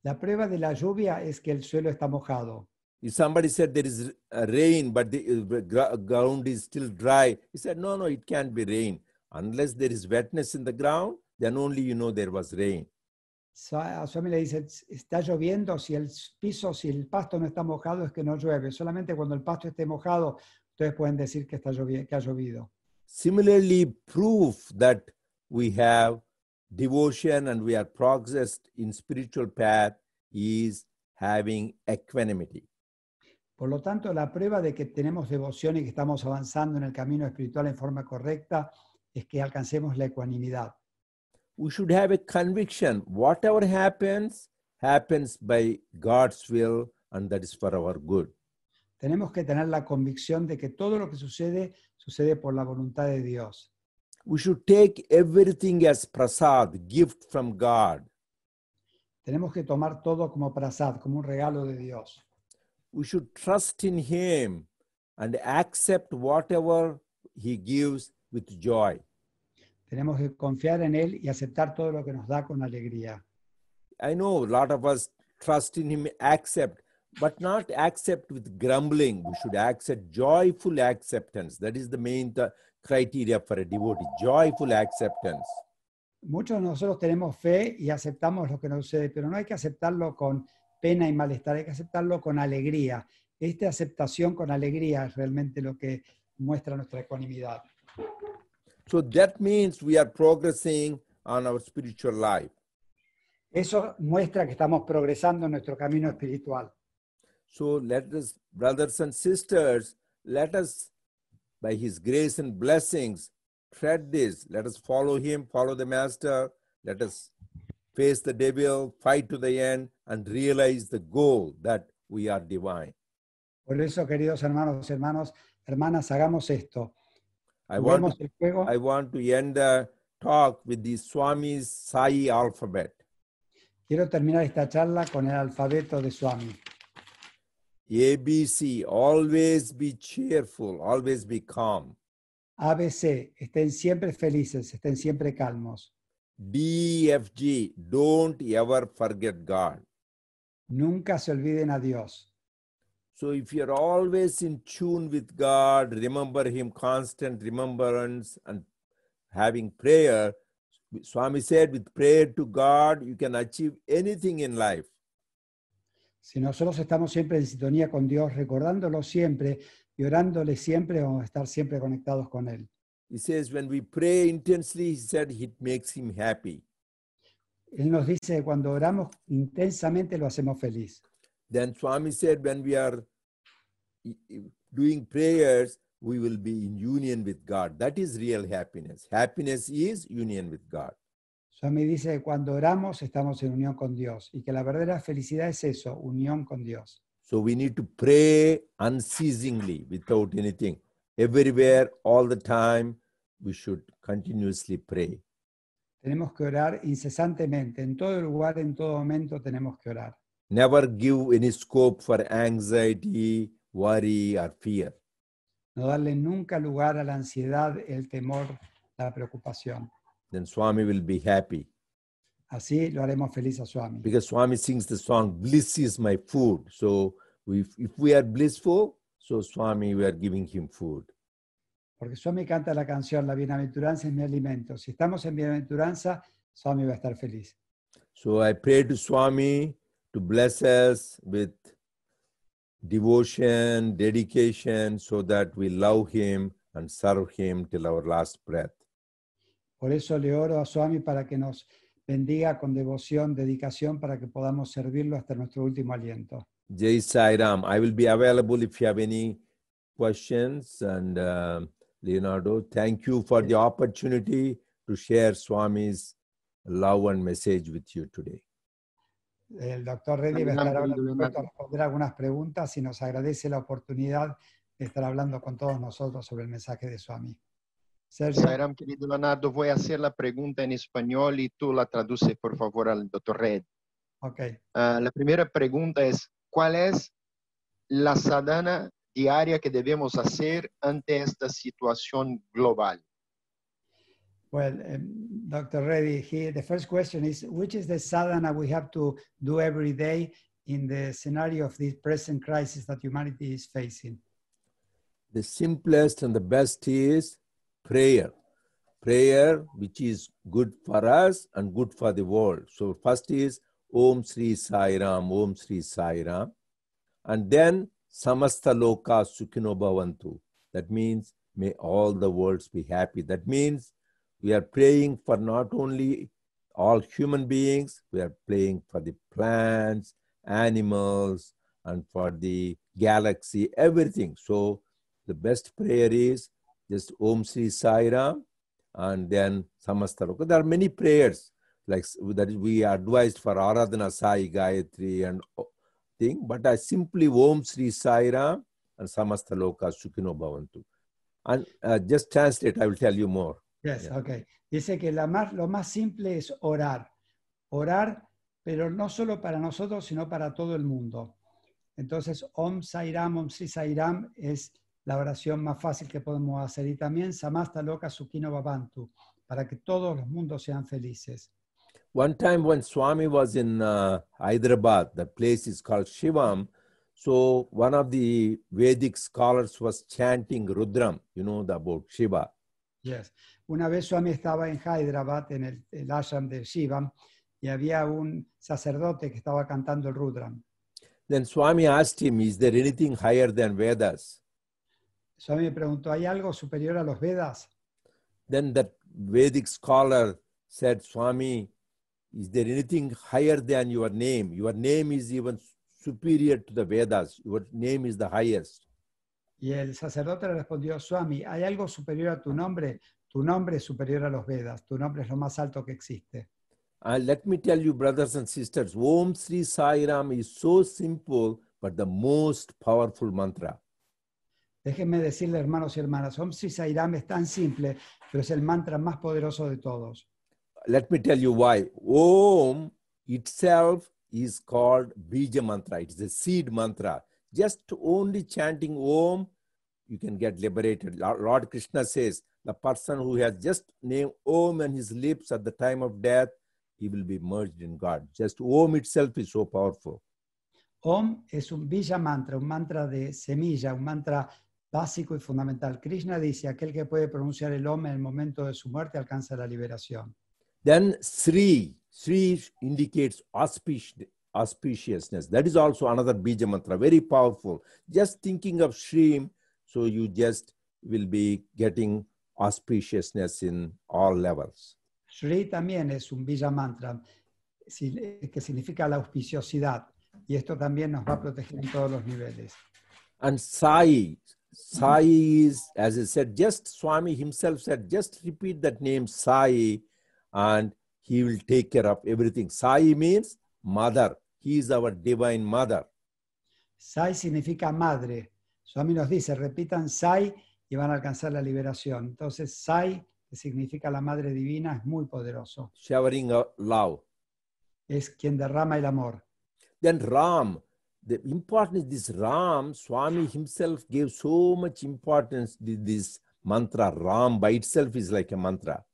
La prueba de la lluvia es que el suelo está mojado. If somebody said there is rain, but the uh, ground is still dry, he said, no, no, it can't be rain. Unless there is wetness in the ground, then only you know there was rain. Swami le dice, está lloviendo, si el piso, si el pasto no está mojado es que no llueve. Solamente cuando el pasto esté mojado, ustedes pueden decir que, está que ha llovido. Similarly, proof that we have devotion and we are progressed in spiritual path is having equanimity. Por lo tanto, la prueba de que tenemos devoción y que estamos avanzando en el camino espiritual en forma correcta es que alcancemos la ecuanimidad. We should have a conviction whatever happens, happens by God's will, and that is for our good. Tenemos que tener la convicción de que todo lo que sucede sucede por la voluntad de Dios. We should take everything as prasad, gift from God. Tenemos que tomar todo como prasad, como un regalo de Dios. We should trust in Him and accept whatever He gives with joy. Tenemos que confiar en Él y aceptar todo lo que nos da con alegría. I know a lot of us trust in Him, accept, but not accept with grumbling. We should accept joyful acceptance. That is the main th- criteria for a devotee joyful acceptance. Muchos de nosotros tenemos fe y aceptamos lo que nos sucede, pero no hay que aceptarlo con pena y malestar, hay que aceptarlo con alegría. Esta aceptación con alegría es realmente lo que muestra nuestra ecuanimidad. So that means we are progressing on our spiritual life. Eso muestra que estamos progresando en nuestro camino espiritual. So let us, brothers and sisters, let us, by His grace and blessings, tread this. Let us follow Him, follow the Master. Let us face the devil, fight to the end, and realize the goal that we are divine. Por eso, queridos hermanos, hermanos, hermanas, hagamos esto. I want, el juego. I want to end the talk with the Swami's Sai alphabet. Quiero terminar esta charla con el alfabeto de Swami. ABC, always be cheerful, always be calm. ABC, estén siempre felices, estén siempre calmos. DFG, don't ever forget God. Nunca se olviden a Dios. So if you're always in tune with God, remember Him, constant remembrance, and having prayer, Swami said, with prayer to God, you can achieve anything in life. Si nosotros estamos siempre en sintonía con Dios, recordándolo siempre y orándole siempre, vamos a estar siempre conectados con Él. He says, when we pray intensely, he said, it makes him happy. Él nos dice cuando oramos intensamente lo hacemos feliz. Then Swami said, when we are doing prayers, we will be in union with God. That is real happiness. Happiness is union with God. Swami dice que cuando oramos estamos en unión con Dios y que la verdadera felicidad es eso, unión con Dios. So we need to pray unceasingly without anything. Everywhere, all the time, we should continuously pray. Tenemos que orar incesantemente, en todo lugar, en todo momento tenemos que orar. Never give any scope for anxiety, worry, or fear. No darle nunca lugar a la ansiedad, el temor, la preocupación. Then Swami will be happy. Así lo haremos feliz a Swami. because Swami sings the song "Bliss is my food." So we, if we are blissful, so Swami, we are giving him food. Porque Swami canta la canción, la bienaventuranza es mi alimento. Si estamos en bienaventuranza, Swami va a estar feliz. So I pray to Swami to bless us with devotion, dedication, so that we love him and serve him till our last breath. Por eso le oro a Swami para que nos bendiga con devoción, dedicación, para que podamos servirlo hasta nuestro último aliento. Jai Sai Ram. I will be available if you have any questions. And uh, Leonardo, thank you for the opportunity to share Swami's love and message with you today. El doctor Reddy va a estar Adelante, ahora Leonardo. dispuesto a responder algunas preguntas y nos agradece la oportunidad de estar hablando con todos nosotros sobre el mensaje de Swami. Sergio, Sairam, querido Leonardo, voy a hacer la pregunta en español y tú la traduces, por favor, al doctor Red. ok. Ah, la primera pregunta es, ¿cuál es la sadhana diaria que debemos hacer ante esta situación global? Well, um, Dr. Reddy, he, the first question is, which is the sadhana we have to do every day in the scenario of this present crisis that humanity is facing? The simplest and the best is prayer. Prayer, which is good for us and good for the world. So, first is Om Sri Sai Ram, Om Sri Sai Ram. And then Samasta Loka Sukhino Bhavantu. That means, may all the worlds be happy. That means we are praying for not only all human beings, we are praying for the plants, animals, and for the galaxy, everything. So, the best prayer is just Om Sri Sai Ram and then Samasta Loka. There are many prayers like that we advised for Aradhana Sai Gayatri and thing, but I simply Om Sri Sai Ram and Samasta Loka Sukhino Bhavantu. And uh, just translate, I will tell you more. Yes, Yeah. okay. Dice que la más, lo más simple es orar. Orar, pero no solo para nosotros, sino para todo el mundo. Entonces, Om Sairam, Om Sri Sairam es la oración más fácil que podemos hacer. Y también Samasta Loka Sukino Babantu, para que todos los mundos sean felices. One time when Swami was in uh, Hyderabad, the place is called Shivam. So one of the Vedic scholars was chanting Rudram, you know the, about Shiva. Yes. Una vez Swami estaba en Hyderabad, en el, el ashram de Shivam, y había un sacerdote que estaba cantando el Rudram. Then Swami asked him, Is there anything higher than Vedas? Swami preguntó, ¿hay algo superior a los Vedas? Then that Vedic scholar said, Swami, is there anything higher than your name? Your name is even superior to the Vedas. Your name is the highest. Y el sacerdote le respondió, Swami, ¿hay algo superior a tu nombre? Tu nombre es superior a los Vedas. Tu nombre es lo más alto que existe. And let me tell you, brothers and sisters, Om Sri Sai Ram is so simple, but the most powerful mantra. Déjenme decirle, hermanos y hermanas, Om Sri Sairam es tan simple, pero es el mantra más poderoso de todos. Let me tell you why. Om itself is called Bija mantra. It is a seed mantra. Just only chanting Om, you can get liberated. Lord Krishna says, the person who has just named Om on his lips at the time of death, he will be merged in God. Just Om itself is so powerful. Om es un Bija mantra, un mantra de semilla, un mantra básico y fundamental. Krishna dice, aquel que puede pronunciar el Om en el momento de su muerte alcanza la liberación. Then Sri, Sri indicates auspici- auspiciousness. That is also another Bija mantra, very powerful. Just thinking of Shri, so you just will be getting auspiciousness in all levels. Shri también es un Bija mantra que significa la auspiciosidad y esto también nos va a proteger en todos los niveles. And Sai, Sai is, as I said, just Swami himself said, just repeat that name Sai and he will take care of everything. Sai means mother. He is our divine mother. Sai significa madre. Swami nos dice, repitan Sai y van a alcanzar la liberación. Entonces, Sai, que significa la madre divina, es muy poderoso. showering love. Es quien derrama el amor. Then Ram, the importance this Ram, Swami himself gave so much importance to this mantra. Ram by itself is like a mantra.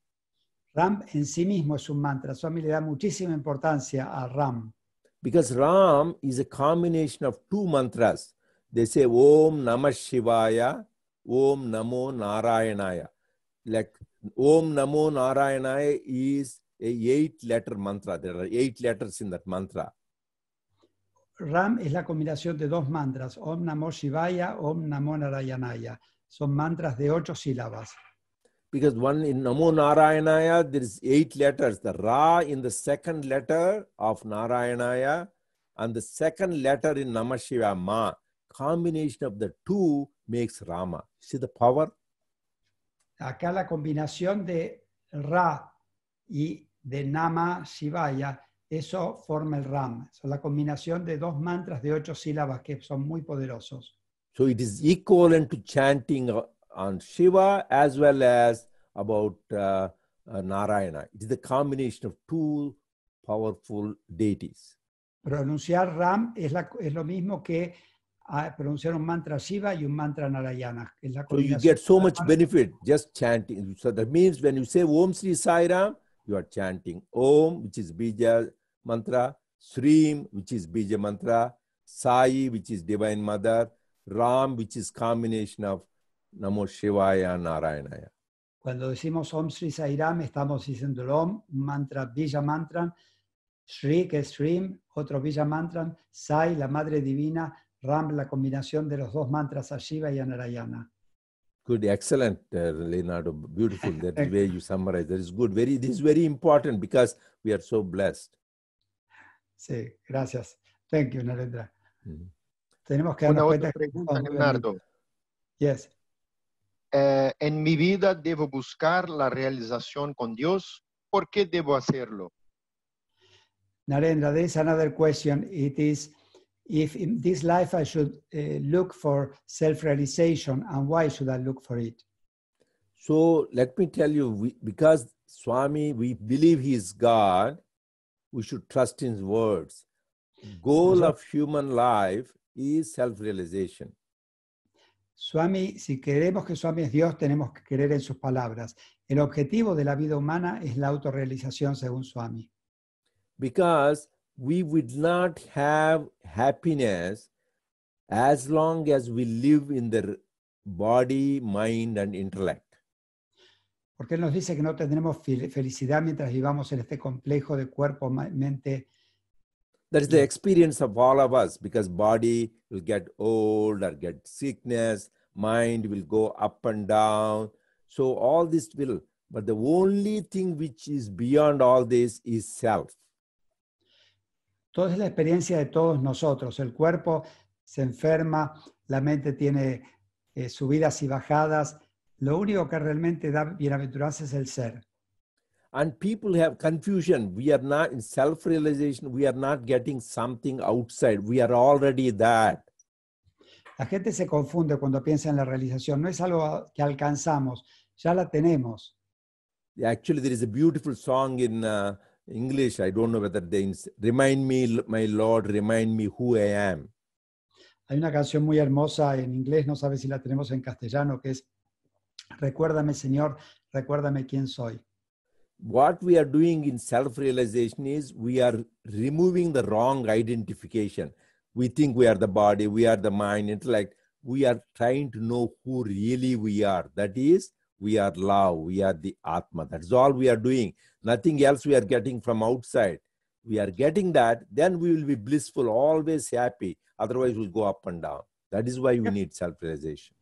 Ram en sí mismo es un mantra. Swami le da muchísima importancia a Ram. Because Ram is a combination of two mantras. They say Om Namah Shivaya, Om Namo Narayanaya. Like Om Namo Narayanaya is a eight letter mantra. There are eight letters in that mantra. Ram es la combinación de dos mantras, Om Namo Shivaya, Om Namo Narayanaya. Son mantras de ocho sílabas. Because one in Namo Narayanaya, there is eight letters. The Ra in the second letter of Narayanaya and the second letter in Namah Shivaya, Ma. Combination of the two makes Rama. See the power? Acá la combinación de Ra y de Nama Shivaya, eso forma el Ram. Son la combinación de dos mantras de ocho sílabas que son muy poderosos. So it is equivalent to chanting uh, on Shiva as well as about uh, uh, Narayana. It is the combination of two powerful deities. Pronunciar Ram es, la- es lo mismo que ah, pronunciar un mantra Shiva y un mantra Narayana. Es la So you get so much benefit just chanting. So that means when you say Om Sri Sai Ram, you are chanting Om, which is Bija mantra, Srim, which is Bija mantra, Sai, which is Divine Mother, Ram, which is combination of Namo Shivaya Narayanaya. Cuando decimos Om Sri Sairam, estamos diciendo el Om, un mantra Villa Mantran, Sri, que es Srim, otro Villa Mantran, Sai, la Madre Divina, Ram, la combinación de los dos mantras a Shiva y a Narayana. Good, excellent, uh, Leonardo. Beautiful. That where you summarize. That is good. Very, this is very important because we are so blessed. Sí, gracias. Thank you, Narendra. Mhm. Tenemos que Una darnos otra cuenta que pregunta, Leonardo. Yes. Eh, en mi vida debo buscar la realización con Dios. ¿Por qué debo hacerlo? Narendra, there is another question. It is if in this life I should uh, look for self realization and why should I look for it? So let me tell you, we, because Swami, we believe he is God, we should trust his words. Goal of human life is self-realization. Swami, si queremos que Swami es Dios, tenemos que creer en sus palabras. El objetivo de la vida humana es la autorrealización según Swami. because we would not have happiness as long as we live in the body, mind, and intellect. Porque Él nos dice que no tendremos fel- felicidad mientras vivamos en este complejo de cuerpo, mente. That is the experience of all of us because body will get old or get sickness, mind will go up and down. So all this will, but the only thing which is beyond all this is self. Toda es la experiencia de todos nosotros. El cuerpo se enferma, la mente tiene eh, subidas y bajadas. Lo único que realmente da bienaventuranza es el ser. And people have confusion. We are not in self realization, we are not getting something outside. We are already that. La gente se confunde cuando piensa en la realización. No es algo que alcanzamos, ya la tenemos. Actually, there is a beautiful song in uh, English. I don't know whether they remind me, my Lord, remind me who I am. Hay una canción muy hermosa en inglés, no sabe si la tenemos en castellano, que es Recuérdame, Señor, recuérdame quién soy. What we are doing in self realization is we are removing the wrong identification. We think we are the body, we are the mind, intellect. We are trying to know who really we are. That is, we are love, we are the Atma. That's all we are doing. Nothing else we are getting from outside. We are getting that, then we will be blissful, always happy. Otherwise, we'll go up and down. That is why we need self realization.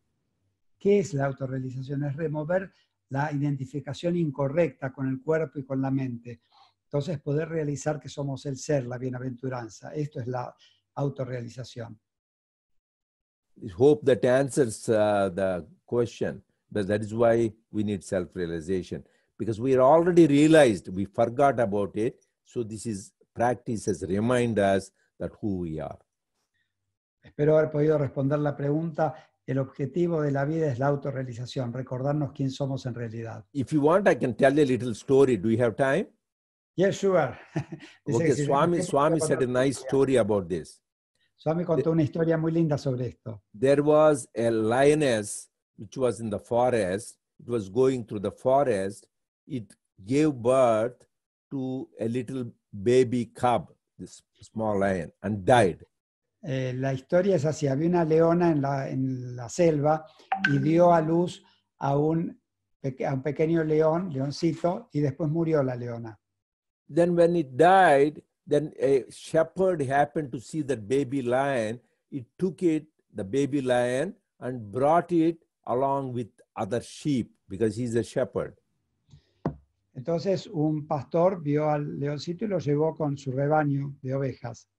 ¿Qué es la autorrealización? Es remover la identificación incorrecta con el cuerpo y con la mente. Entonces, poder realizar que somos el ser, la bienaventuranza. Esto es la autorrealización. hope that answers uh, the question but that is why we need self-realization because we are already realized we forgot about it so this is practice has remind us that who we are Espero haber podido responder la pregunta. El objetivo de la vida es la autorrealización, recordarnos quién somos en realidad. if you want i can tell you a little story do you have time Yes, sure. Okay swami swami said a nice story about this Swami contó una historia muy linda sobre esto. there was a lioness which was in the forest it was going through the forest it gave birth to a little baby cub this small lion and died Eh, la historia es así, había una leona en la, en la selva y dio a luz a un, a un pequeño león, leoncito, y después murió la leona. Then, when it died, then a shepherd happened to see that baby lion. He took it, the baby lion, and brought it along with other sheep because he's a shepherd. Entonces un pastor vio al leoncito y lo llevó con su rebaño de ovejas.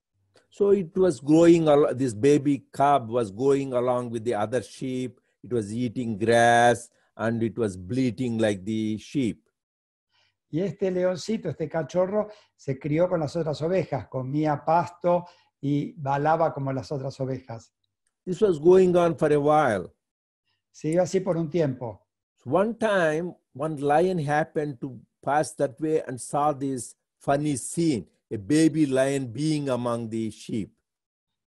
So it was growing, this baby cub was going along with the other sheep. It was eating grass and it was bleating like the sheep. Y este leoncito, este cachorro, se crió con las otras ovejas, comía pasto y balaba como las otras ovejas. This was going on for a while. Siguió así por un tiempo. So one time, one lion happened to pass that way and saw this funny scene a baby lion being among the sheep.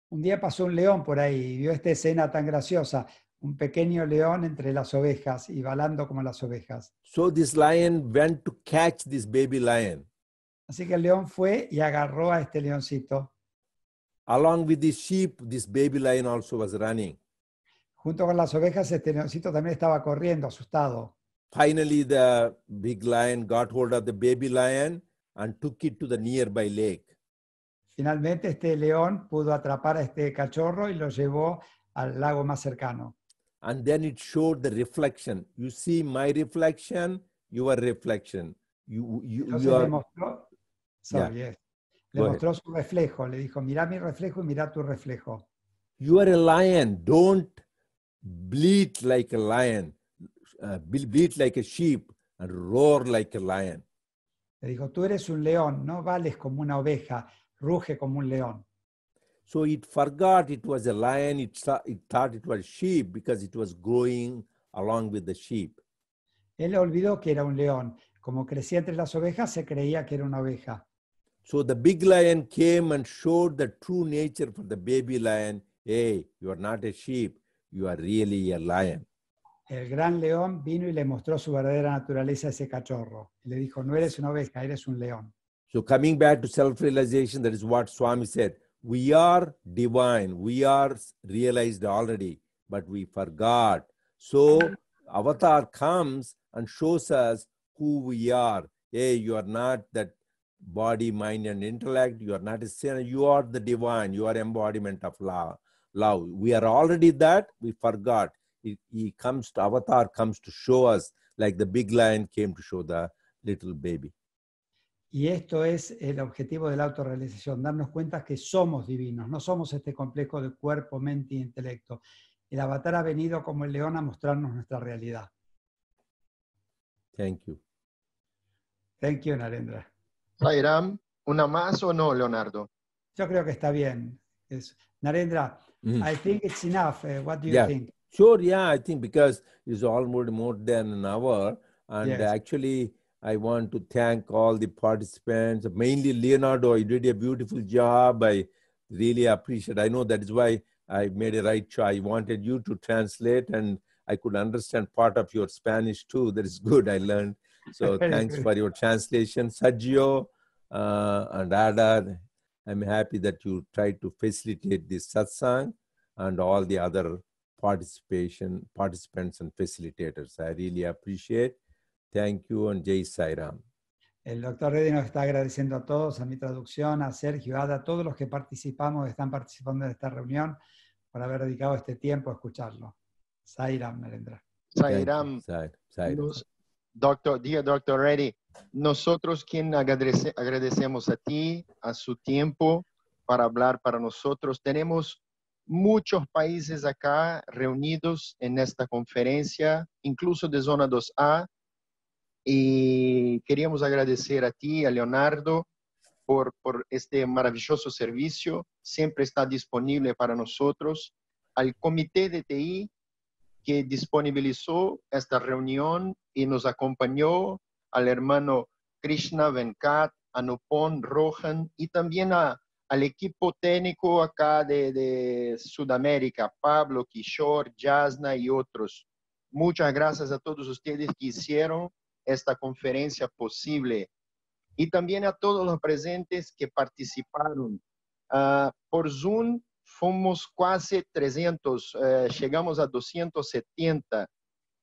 Un día pasó un león por ahí y vio esta escena tan graciosa, un pequeño león entre las ovejas y balando como las ovejas. So this lion went to catch this baby lion. Así que el león fue y agarró a este leoncito. Along with the sheep, this baby lion also was running. Junto con las ovejas, este leoncito también estaba corriendo, asustado. Finally, the big lion got hold of the baby lion and took it to the nearby lake. Finalmente, este león pudo atrapar a este cachorro y lo llevó al lago más cercano. And then it showed the reflection. You see my reflection, your reflection. You, you, Entonces you le are, mostró, sorry, yes. le Go ahead. mostró su reflejo, le dijo, mira mi reflejo y mira tu reflejo. you are a lion. Don't bleat like a lion, uh, bleat like a sheep, and roar like a lion. Le dijo, tú eres un león, no vales como una oveja, ruge como un león. So it forgot it was a lion. It, thought it was sheep because it was growing along with the sheep. Él olvidó que era un león. Como crecía entre las ovejas, se creía que era una oveja. So the big lion came and showed the true nature for the baby lion. Hey, you are not a sheep. You are really a lion. El gran león vino y le mostró su verdadera naturaleza a ese cachorro. Le dijo, no eres una oveja, eres un león. So coming back to self-realization, that is what Swami said. We are divine. We are realized already, but we forgot. So avatar comes and shows us who we are. Hey, you are not that body, mind, and intellect. You are not a sinner. You are the divine. You are embodiment of love. Love. We are already that. We forgot. He, he comes to avatar comes to show us like the big lion came to show the little baby. Y esto es el objetivo de la autorrealización, darnos cuenta que somos divinos, no somos este complejo de cuerpo, mente e intelecto. El avatar ha venido como el león a mostrarnos nuestra realidad. Thank you. Thank you, Narendra. Sairam, ¿una más o no, Leonardo? Yo creo que está bien. Es, Narendra, Mm. I think it's enough. Uh, what do you Yeah. think? Sure, yeah, I think because it's almost more than an hour. And Yes. actually, I want to thank all the participants, mainly Leonardo. You did a beautiful job. I really appreciate I know that is why I made a right choice. I wanted you to translate, and I could understand part of your Spanish too. That is good. I learned. So thanks for your translation. Sergio uh, and Ada, I'm happy that you tried to facilitate this satsang and all the other participation, participants and facilitators. I really appreciate. Thank you and Jai Sairam. El doctor Reddy nos está agradeciendo a todos, a mi traducción, a Sergio, a Ada, a todos los que participamos, están participando en esta reunión, por haber dedicado este tiempo a escucharlo. Sairam, Narendra. Sairam, Sai- Sairam. Doctor, dear Dr. Reddy, nosotros quien agradece- agradecemos a ti, a su tiempo para hablar para nosotros. Tenemos muchos países acá reunidos en esta conferencia, incluso de Zona 2A, y queríamos agradecer a ti, a Leonardo, por, por este maravilloso servicio. Siempre está disponible para nosotros. Al comité de TI que disponibilizó esta reunión y nos acompañó al hermano Krishna Venkat, Anupon Rohan y también a- al equipo técnico acá de, de Sudamérica, Pablo, Kishore, Jasna y otros. Muchas gracias a todos ustedes que hicieron esta conferencia posible y también a todos los presentes que participaron. Ah, por Zoom fomos quase 300, eh, chegamos a 270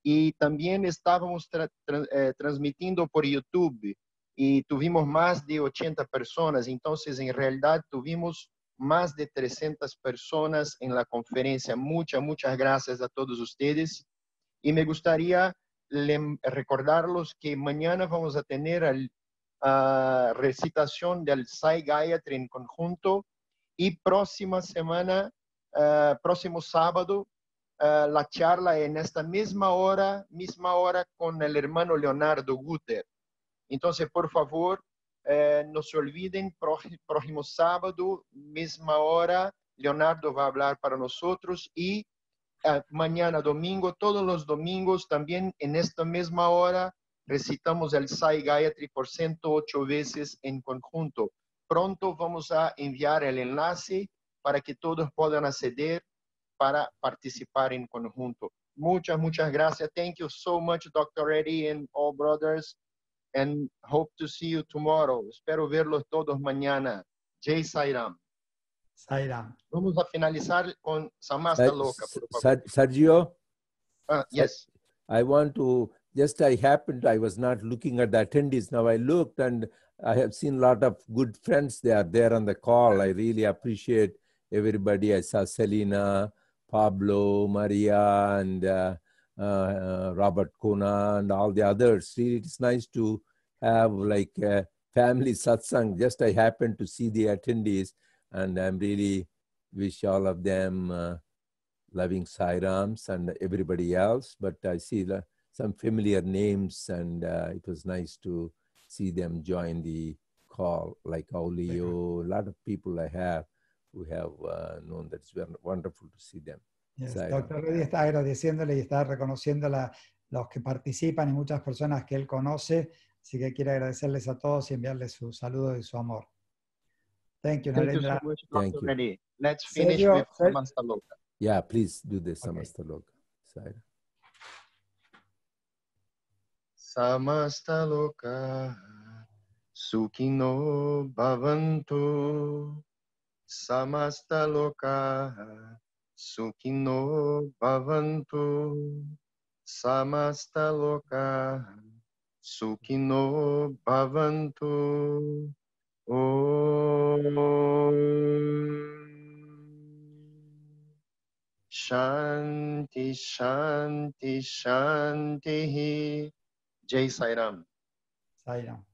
y también estábamos tra- tra- eh, transmitiendo por YouTube y tuvimos más de 80 personas, entonces en realidad tuvimos más de 300 personas en la conferencia. Muchas, muchas gracias a todos ustedes y me gustaría recordarlos que mañana vamos a tener el, ah, recitación del Sai Gayatri en conjunto y próxima semana, ah, próximo sábado, ah, la charla en esta misma hora, misma hora con el hermano Leonardo Guter. Entonces, por favor, eh, no se olviden, próximo, sábado, misma hora, Leonardo va a hablar para nosotros y eh, mañana domingo, todos los domingos también en esta misma hora recitamos el Sai Gayatri por 108 veces en conjunto. Pronto vamos a enviar el enlace para que todos puedan acceder para participar en conjunto. Muchas, muchas gracias. Thank you so much, Dr. Reddy and all brothers. And hope to see you tomorrow. Espero verlos todos mañana. Jay Sairam. Sairam. Vamos a finalizar con Samasta Ser- Loka, por favor. Sergio, Ah, yes. I want to just I happened I was not looking at the attendees. Now I looked and I have seen a lot of good friends they are there on the call. I really appreciate everybody. I saw Selena, Pablo, Maria, and uh, uh, uh, Robert Kona and all the others. Really, it's nice to have like a family satsang. Just I happened to see the attendees, and I'm really wish all of them. Uh, loving Sairams and everybody else, but I see the, some familiar names, and uh, it was nice to see them join the call, like Aulio, a lot of people I have who have uh, known that it's wonderful to see them. Yes. Doctor Reddy está agradeciéndole y está reconociendo a los que participan y muchas personas que él conoce, así que quiere agradecerles a todos y enviarles su saludo y su amor. Thank you, Thank you so Narendra. much, Thank Dr. you. Reddy. Let's finish Sergio, with Ser- Samasta Loka. Yeah, please do this, Okay. Samasta Loka. Sairam. Samasta Loka Sukhino bhavantu samasta lokaha Sukhino bhavantu samasta lokaha Sukhino bhavantu Shanti Shanti Shanti Jai Sai Ram. Sairam.